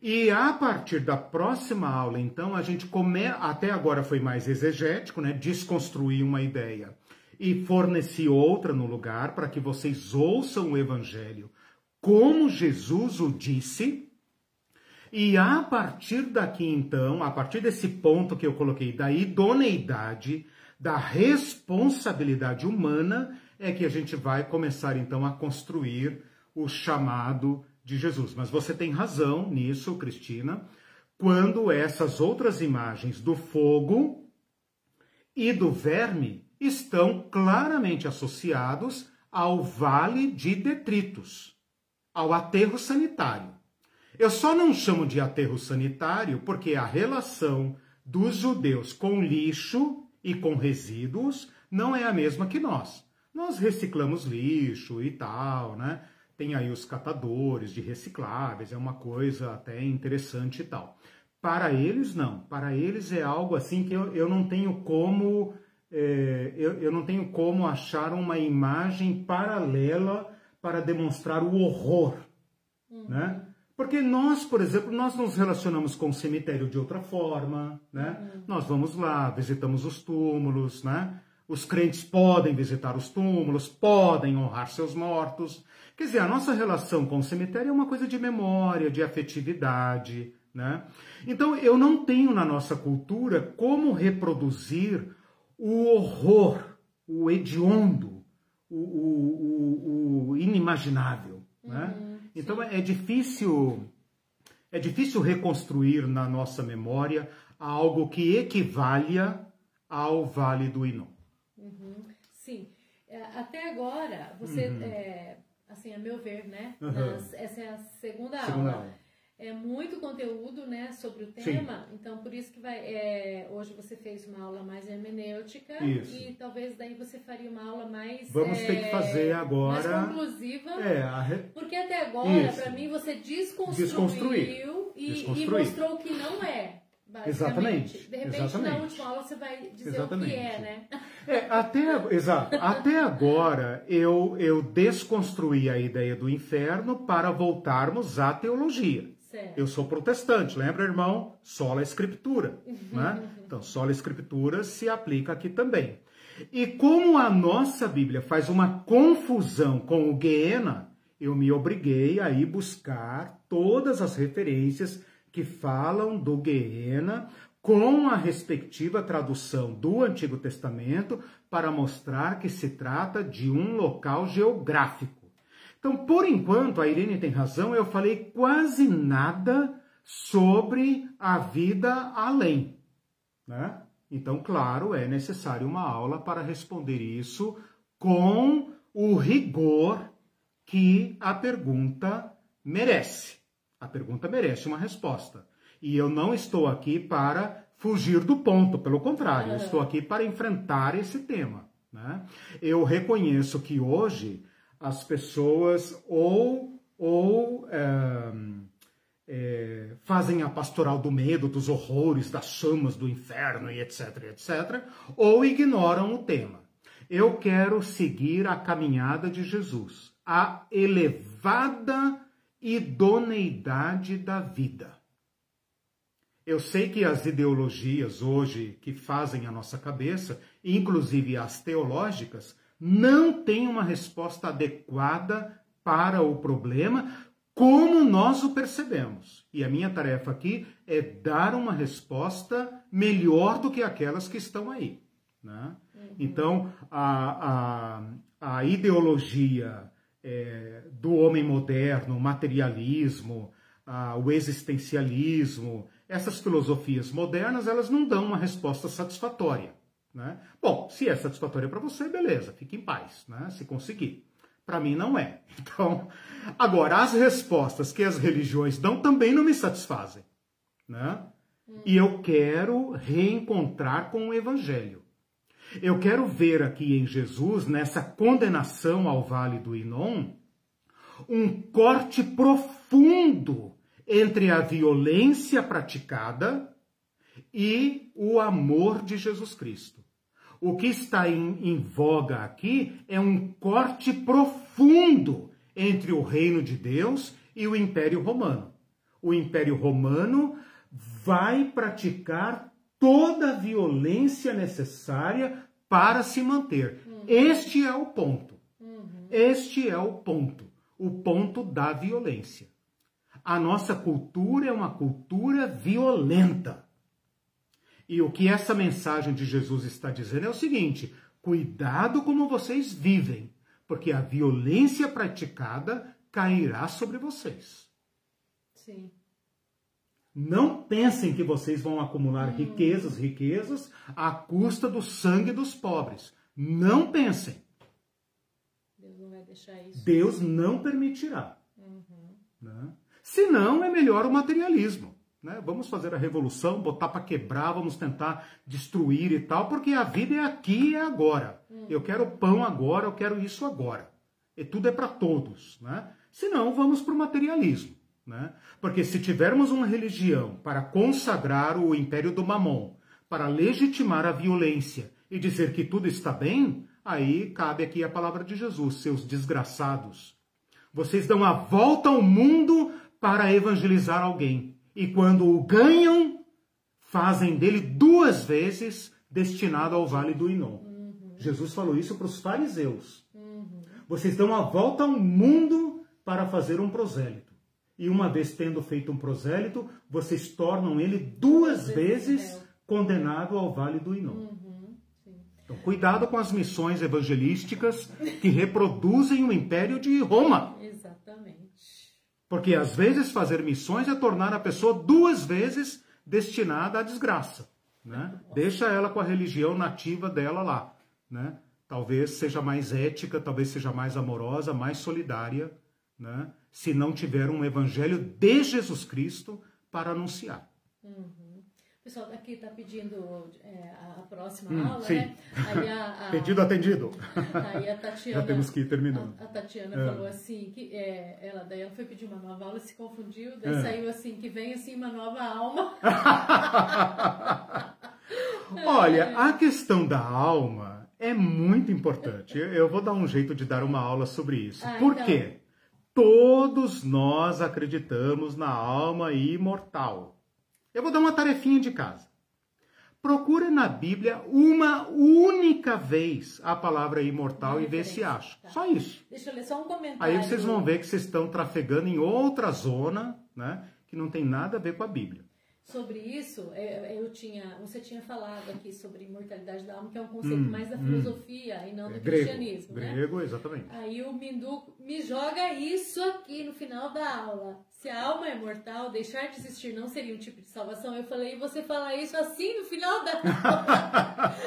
E a partir da próxima aula, então, a gente come... até agora foi mais exegético, né? Desconstruir uma ideia e forneci outra no lugar para que vocês ouçam o evangelho como Jesus o disse. E a partir daqui, então, a partir desse ponto que eu coloquei da idoneidade, da responsabilidade humana, é que a gente vai começar então a construir o chamado de Jesus. Mas você tem razão nisso, Cristina, quando essas outras imagens do fogo e do verme estão claramente associados ao vale de detritos ao aterro sanitário. Eu só não chamo de aterro sanitário porque a relação dos judeus com lixo e com resíduos não é a mesma que nós. Nós reciclamos lixo e tal, né? Tem aí os catadores de recicláveis, é uma coisa até interessante e tal. Para eles, não. Para eles é algo assim que eu, eu não tenho como. É, eu, eu não tenho como achar uma imagem paralela para demonstrar o horror, uhum. né? Porque nós, por exemplo, nós nos relacionamos com o cemitério de outra forma, né? Uhum. Nós vamos lá, visitamos os túmulos, né? Os crentes podem visitar os túmulos, podem honrar seus mortos. Quer dizer, a nossa relação com o cemitério é uma coisa de memória, de afetividade, né? Então, eu não tenho na nossa cultura como reproduzir o horror, o hediondo, o, o, o inimaginável. Né? Uhum, né? Então é difícil é difícil reconstruir na nossa memória algo que equivalha ao Vale do Inon. Uhum, sim. É, até agora, você, uhum. é, assim, a meu ver, né? Nas, essa é a segunda, segunda aula. aula é muito conteúdo né, sobre o tema, Sim. então por isso que vai. É, hoje você fez uma aula mais hermenêutica isso. e talvez daí você faria uma aula mais. Vamos é, ter que fazer agora. Mais conclusiva. É, re... Porque até agora, para mim, você desconstruiu e, e, mostrou que não é. Exatamente. De repente, Exatamente. na última aula, você vai dizer Exatamente. o que é, né? É, até, exato. Até agora, eu, eu desconstruí a ideia do inferno para voltarmos à teologia. Certo. Eu sou protestante, lembra, irmão? Sola Escritura. Né? Então, sola Escritura se aplica aqui também. E como a nossa Bíblia faz uma confusão com o Guiena, eu me obriguei a ir buscar todas as referências que falam do Guiena com a respectiva tradução do Antigo Testamento para mostrar que se trata de um local geográfico. Então, por enquanto, a Irene tem razão, eu falei quase nada sobre a vida além. Né? Então, claro, é necessário uma aula para responder isso com o rigor que a pergunta merece. A pergunta merece uma resposta. E eu não estou aqui para fugir do ponto, pelo contrário, eu estou aqui para enfrentar esse tema. Né? Eu reconheço que hoje as pessoas ou, ou é, é, fazem a pastoral do medo, dos horrores, das chamas do inferno e etc, etc, ou ignoram o tema. Eu quero seguir a caminhada de Jesus, a elevada idoneidade da vida. Eu sei que as ideologias hoje que fazem a nossa cabeça, inclusive as teológicas, não têm uma resposta adequada para o problema, como nós o percebemos. E a minha tarefa aqui é dar uma resposta melhor do que aquelas que estão aí. Né? Uhum. Então, a, a, a ideologia é, do homem moderno, o materialismo, a, o existencialismo, essas filosofias modernas, elas não dão uma resposta satisfatória. Né? Bom, se é satisfatória para você, beleza, fique em paz, né? se conseguir. Para mim não é. Então, agora, as respostas que as religiões dão também não me satisfazem. Né? E eu quero reencontrar com o Evangelho. Eu quero ver aqui em Jesus, nessa condenação ao vale do Inon, um corte profundo entre a violência praticada e o amor de Jesus Cristo. O que está em, em, voga aqui é um corte profundo entre o reino de Deus e o Império Romano. O Império Romano vai praticar toda a violência necessária para se manter. Uhum. Este é o ponto. Uhum. Este é o ponto. O ponto da violência. A nossa cultura é uma cultura violenta. E o que essa mensagem de Jesus está dizendo é o seguinte: cuidado como vocês vivem, porque a violência praticada cairá sobre vocês. Sim. Não pensem que vocês vão acumular hum. riquezas, riquezas, à custa do sangue dos pobres. Não pensem. Deus não vai deixar isso. Deus não permitirá. Uhum. Né? Se não, é melhor o materialismo. Né? Vamos fazer a revolução, botar para quebrar, vamos tentar destruir e tal, porque a vida é aqui e é agora. Hum. Eu quero pão agora, eu quero isso agora. E tudo é para todos. Né? Se não, vamos para o materialismo. Né? Porque se tivermos uma religião para consagrar o império do mamon, para legitimar a violência e dizer que tudo está bem, aí cabe aqui a palavra de Jesus, seus desgraçados. Vocês dão a volta ao mundo para evangelizar alguém. E quando o ganham, fazem dele duas vezes destinado ao vale do Inom. Uhum. Jesus falou isso para os fariseus. Uhum. Vocês dão a volta ao mundo para fazer um prosélito. E uma vez tendo feito um prosélito, vocês tornam ele duas vezes condenado ao vale do Inom. Uhum. Então, cuidado com as missões evangelísticas que reproduzem o império de Roma. Porque às vezes fazer missões é tornar a pessoa duas vezes destinada à desgraça. Né? Deixa ela com a religião nativa dela lá. Né? Talvez seja mais ética, talvez seja mais amorosa, mais solidária, né? se não tiver um evangelho de Jesus Cristo para anunciar. Uhum. Pessoal aqui está pedindo é, a próxima hum, aula, sim. né? A, a, Pedido atendido. Aí a Tatiana. Já temos que ir terminando. A, a Tatiana é. falou assim que é, ela daí ela foi pedir uma nova aula, se confundiu, daí é. saiu assim que vem assim uma nova alma. Olha, a questão da alma é muito importante. Eu vou dar um jeito de dar uma aula sobre isso. Ah, Por então... quê? Todos nós acreditamos na alma imortal. Eu vou dar uma tarefinha de casa. Procure na Bíblia uma única vez a palavra imortal e vê se acha. Tá. Só isso. Deixa eu ler só um comentário. Aí vocês vão ver que vocês estão trafegando em outra zona, né? Que não tem nada a ver com a Bíblia. Sobre isso, é, eu tinha, você tinha falado aqui sobre imortalidade da alma, que é um conceito hum, mais da hum. filosofia hum. e não do é grego, cristianismo, né? Grego, exatamente. Aí o Mindu me joga isso aqui no final da aula. Se a alma é mortal, deixar de existir não seria um tipo de salvação? Eu falei, e você fala isso assim no final da.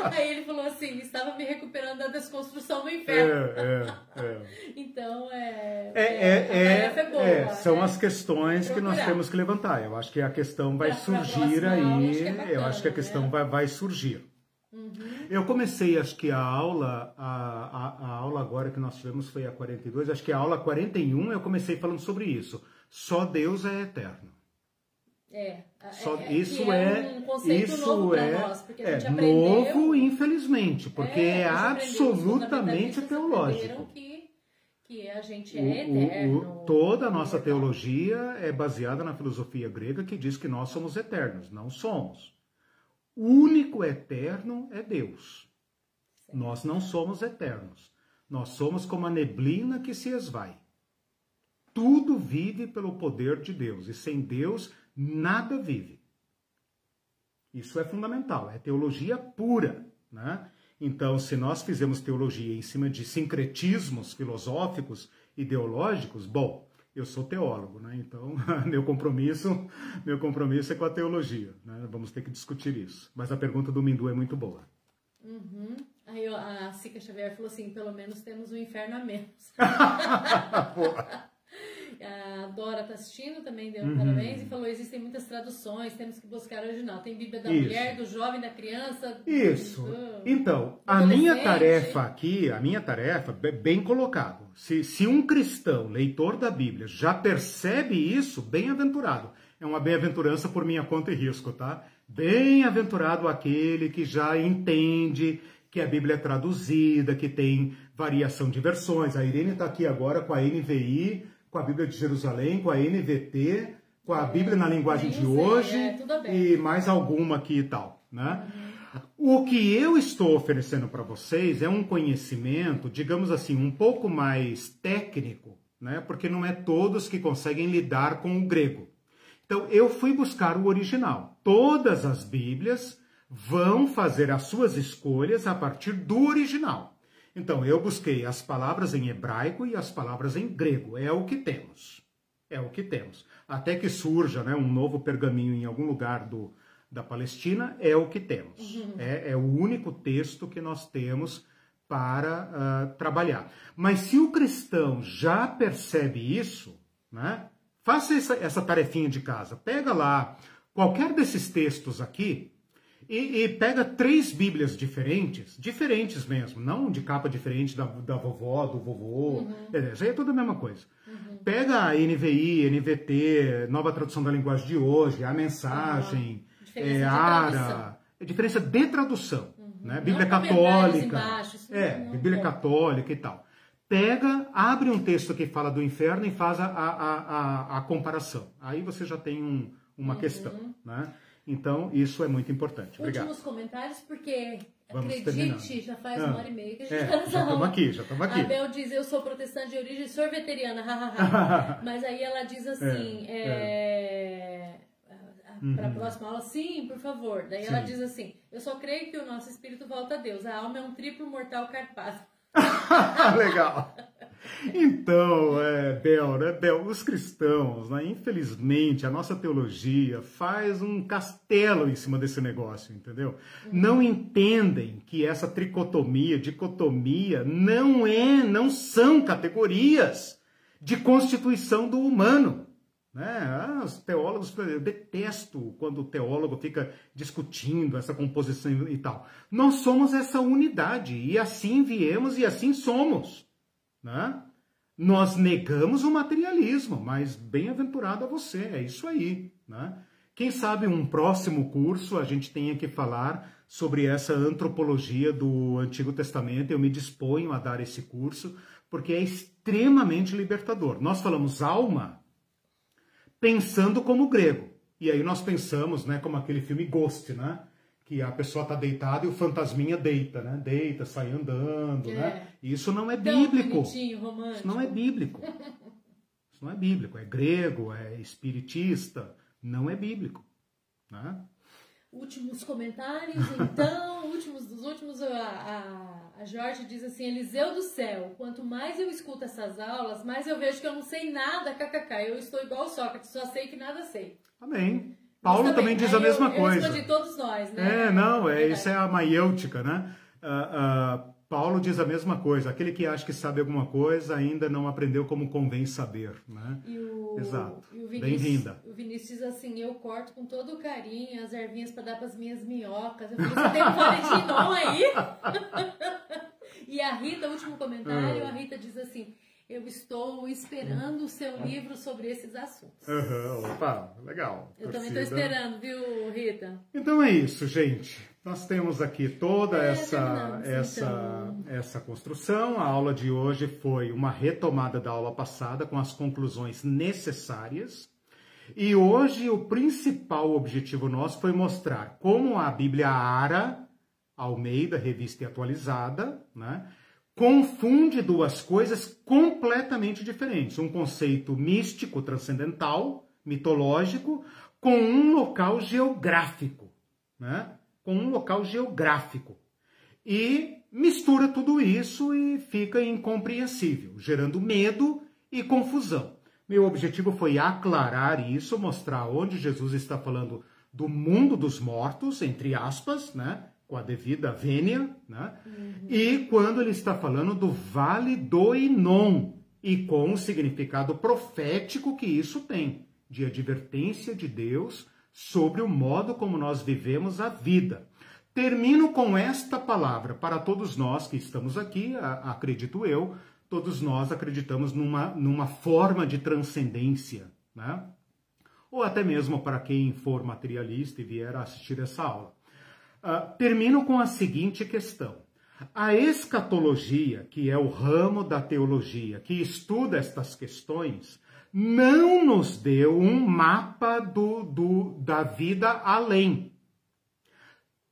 Aí ele falou assim: estava me recuperando da desconstrução do inferno. É, é, é. então, é. É, é, é, boa, é são né? as questões que nós temos que levantar. Eu acho que a questão vai pra, surgir pra aí. Acho bacana, eu acho que a questão né? vai, vai surgir. Uhum. Eu comecei, acho que a aula, a, a, a, aula agora que nós tivemos foi a 42, acho que a aula 41 eu comecei falando sobre isso. Só Deus é eterno. É, Só, é, isso é, um isso novo é, nós, é novo, infelizmente, porque é, é absolutamente teológico. Que, que a gente é o, eterno. O, toda a nossa teologia é baseada na filosofia grega que diz que nós somos eternos. Não somos. O único eterno é Deus. Certo. Nós não somos eternos. Nós somos como a neblina que se esvai. Tudo vive pelo poder de Deus e sem Deus nada vive. Isso é fundamental, é teologia pura, né? Então, se nós fizemos teologia em cima de sincretismos filosóficos, ideológicos, bom, eu sou teólogo, né? Então, meu compromisso, meu compromisso é com a teologia, né? Vamos ter que discutir isso. Mas a pergunta do Mindu é muito boa. Uhum. Aí a Sica Xavier falou assim, pelo menos temos um inferno a menos. A Dora tá assistindo, também deu uhum. parabéns e falou: existem muitas traduções, temos que buscar original. Tem Bíblia da Isso. mulher, do jovem, da criança. Isso. Do, então, a minha tarefa aqui, a minha tarefa, bem colocado. Se, se um cristão, leitor da Bíblia, já percebe isso, bem-aventurado. É uma bem-aventurança por minha conta e risco, tá? Bem-aventurado aquele que já entende que a Bíblia é traduzida, que tem variação de versões. A Irene está aqui agora com a NVI com a Bíblia de Jerusalém, com a NVT, com a Bíblia na linguagem de hoje é, e mais alguma aqui e tal, né? Uhum. O que eu estou oferecendo para vocês é um conhecimento, digamos assim, um pouco mais técnico, né? Porque não é todos que conseguem lidar com o grego. Então eu fui buscar o original. Todas as Bíblias vão fazer as suas escolhas a partir do original. Então, eu busquei as palavras em hebraico e as palavras em grego. É o que temos. É o que temos. Até que surja né, um novo pergaminho em algum lugar do, da Palestina, é o que temos. Uhum. É, é, o único texto que nós temos para uh, trabalhar. Mas se o cristão já percebe isso, né, faça essa, essa tarefinha de casa. Pega lá qualquer desses textos aqui e, e, pega três Bíblias diferentes, diferentes mesmo, não de capa diferente da, da vovó, do vovô, uhum. é, isso aí é tudo a mesma coisa. Uhum. Pega a NVI, NVT, nova tradução da linguagem de hoje, a mensagem, uhum. é, ARA, é diferença de tradução, uhum. né? Bíblia não católica, embaixo, é, Bíblia é. católica e tal. Pega, abre um texto que fala do inferno e faz a, a, a, a comparação. Aí você já tem um, uma uhum. questão, né? Então, isso é muito importante. Obrigado. Últimos comentários, porque Vamos acredite, terminando. já faz ah, uma hora e meia que a gente é, nessa Já estamos aqui, já estamos aqui. A Bel diz, eu sou protestante de origem sorveteriana, Mas aí ela diz assim, é, é. Uhum. para a próxima aula, sim, por favor. Daí sim. ela diz assim, eu só creio que o nosso espírito volta a Deus. A alma é um triplo mortal carpado. Legal. Então, é, Bel, né, Bel, os cristãos, né, infelizmente, a nossa teologia faz um castelo em cima desse negócio, entendeu? Uhum. Não entendem que essa tricotomia, dicotomia, não é, não são categorias de constituição do humano. Né? Ah, os teólogos, eu detesto quando o teólogo fica discutindo essa composição e tal. Nós somos essa unidade e assim viemos e assim somos. Né? Nós negamos o materialismo, mas bem-aventurado a você, é isso aí. Né? Quem sabe um próximo curso a gente tenha que falar sobre essa antropologia do Antigo Testamento. Eu me disponho a dar esse curso, porque é extremamente libertador. Nós falamos alma pensando como grego. E aí nós pensamos, né, como aquele filme Ghost, né? Que a pessoa está deitada e o fantasminha deita, né? Deita, sai andando, né? é. né? Isso não é bíblico. Isso não é bíblico. Isso não é bíblico. É grego, é espiritista. Não é bíblico. Né? últimos comentários, então, últimos dos últimos, a, a, a, Jorge diz assim, Eliseu do céu, quanto mais eu escuto essas aulas, mais eu vejo que eu não sei nada, kkk, eu estou igual Sócrates, só sei que nada sei. Amém. Paulo também, também, diz a mesma eu, coisa. Eu de todos nós, né? É, não, é, isso é a maiêutica, né? Uh, uh, Paulo diz a mesma coisa. Aquele que acha que sabe alguma coisa ainda não aprendeu como convém saber, né? E o, Exato. Bem-vinda. O Vinícius diz assim: eu corto com todo carinho as ervinhas para dar para as minhas minhocas. Eu falei: você tem um aí? e a Rita, último comentário, ah. a Rita diz assim: eu estou esperando o seu livro sobre esses assuntos. Uhum, opa, legal. Eu também estou esperando, viu, Rita? Então é isso, gente. Nós temos aqui toda é, essa, essa, então. essa construção. A aula de hoje foi uma retomada da aula passada com as conclusões necessárias. E hoje o principal objetivo nosso foi mostrar como a Bíblia Ara, Almeida, revista e atualizada, né, confunde duas coisas completamente diferentes. Um conceito místico, transcendental, mitológico, com um local geográfico. Né? com um local geográfico. E mistura tudo isso e fica incompreensível, gerando medo e confusão. Meu objetivo foi aclarar isso, mostrar onde Jesus está falando do mundo dos mortos, entre aspas, né? Com a devida vênia, né? Uhum. e quando ele está falando do Vale do Inon, e com o significado profético que isso tem, de advertência de Deus sobre o modo como nós vivemos a vida. Termino com esta palavra para todos nós que estamos aqui, acredito eu, todos nós acreditamos numa, numa forma de transcendência, né? Ou até mesmo para quem for materialista e vier assistir essa aula. Uh, termino com a seguinte questão. A escatologia, que é o ramo da teologia que estuda estas questões, não nos deu um mapa do, do, da vida além.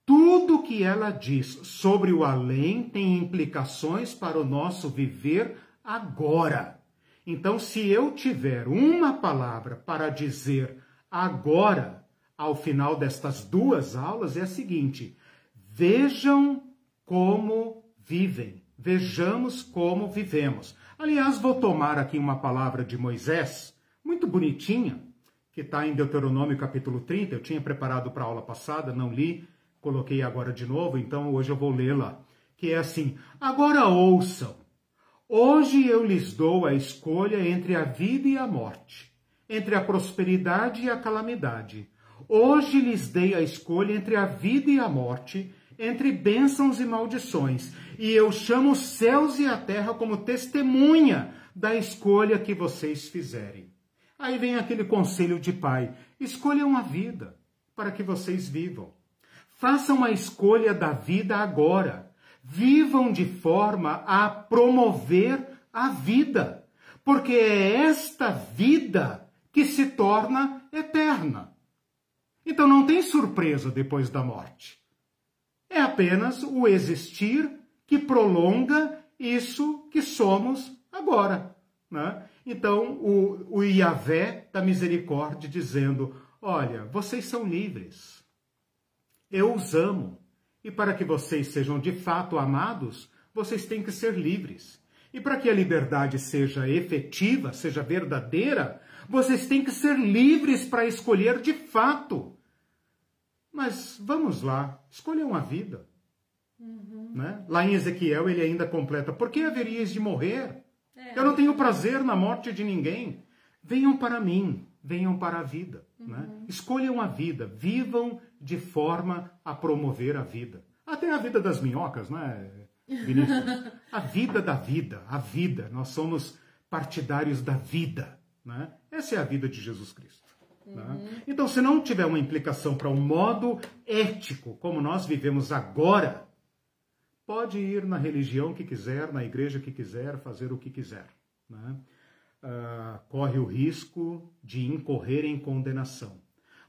Tudo que ela diz sobre o além tem implicações para o nosso viver agora. Então, se eu tiver uma palavra para dizer agora, ao final destas duas aulas, é a seguinte: vejam como vivem, vejamos como vivemos. Aliás, vou tomar aqui uma palavra de Moisés, muito bonitinha, que está em Deuteronômio capítulo 30. Eu tinha preparado para a aula passada, não li, coloquei agora de novo, então hoje eu vou lê-la. Que é assim: Agora ouçam. Hoje eu lhes dou a escolha entre a vida e a morte, entre a prosperidade e a calamidade. Hoje lhes dei a escolha entre a vida e a morte, entre bênçãos e maldições, e eu chamo os céus e a terra como testemunha da escolha que vocês fizerem. Aí vem aquele conselho de pai: escolham a vida para que vocês vivam. Façam a escolha da vida agora. Vivam de forma a promover a vida, porque é esta vida que se torna eterna. Então não tem surpresa depois da morte é apenas o existir que prolonga isso que somos agora. Né? Então, o, o Iavé da misericórdia dizendo: Olha, vocês são livres, eu os amo, e para que vocês sejam de fato amados, vocês têm que ser livres. E para que a liberdade seja efetiva, seja verdadeira, vocês têm que ser livres para escolher de fato mas vamos lá, escolha uma vida. Uhum. Né? Lá em Ezequiel ele ainda completa: Por que haverias de morrer? É. Eu não tenho prazer na morte de ninguém. Venham para mim, venham para a vida. Uhum. Né? Escolham a vida, vivam de forma a promover a vida. Até a vida das minhocas, né, Vinícius? a vida da vida, a vida. Nós somos partidários da vida. Né? Essa é a vida de Jesus Cristo. Né? Uhum. Então, se não tiver uma implicação para um modo ético, como nós vivemos agora, pode ir na religião que quiser, na igreja que quiser, fazer o que quiser. Né? Uh, corre o risco de incorrer em condenação.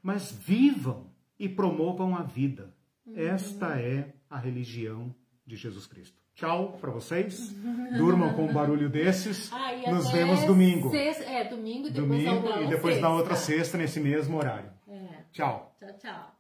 Mas vivam e promovam a vida. Uhum. Esta é a religião de Jesus Cristo. Tchau para vocês. Durmam com um barulho desses. Ah, Nos vemos domingo. Sexta, é, domingo e depois, domingo, e depois na outra sexta, nesse mesmo horário. É. Tchau. Tchau, tchau.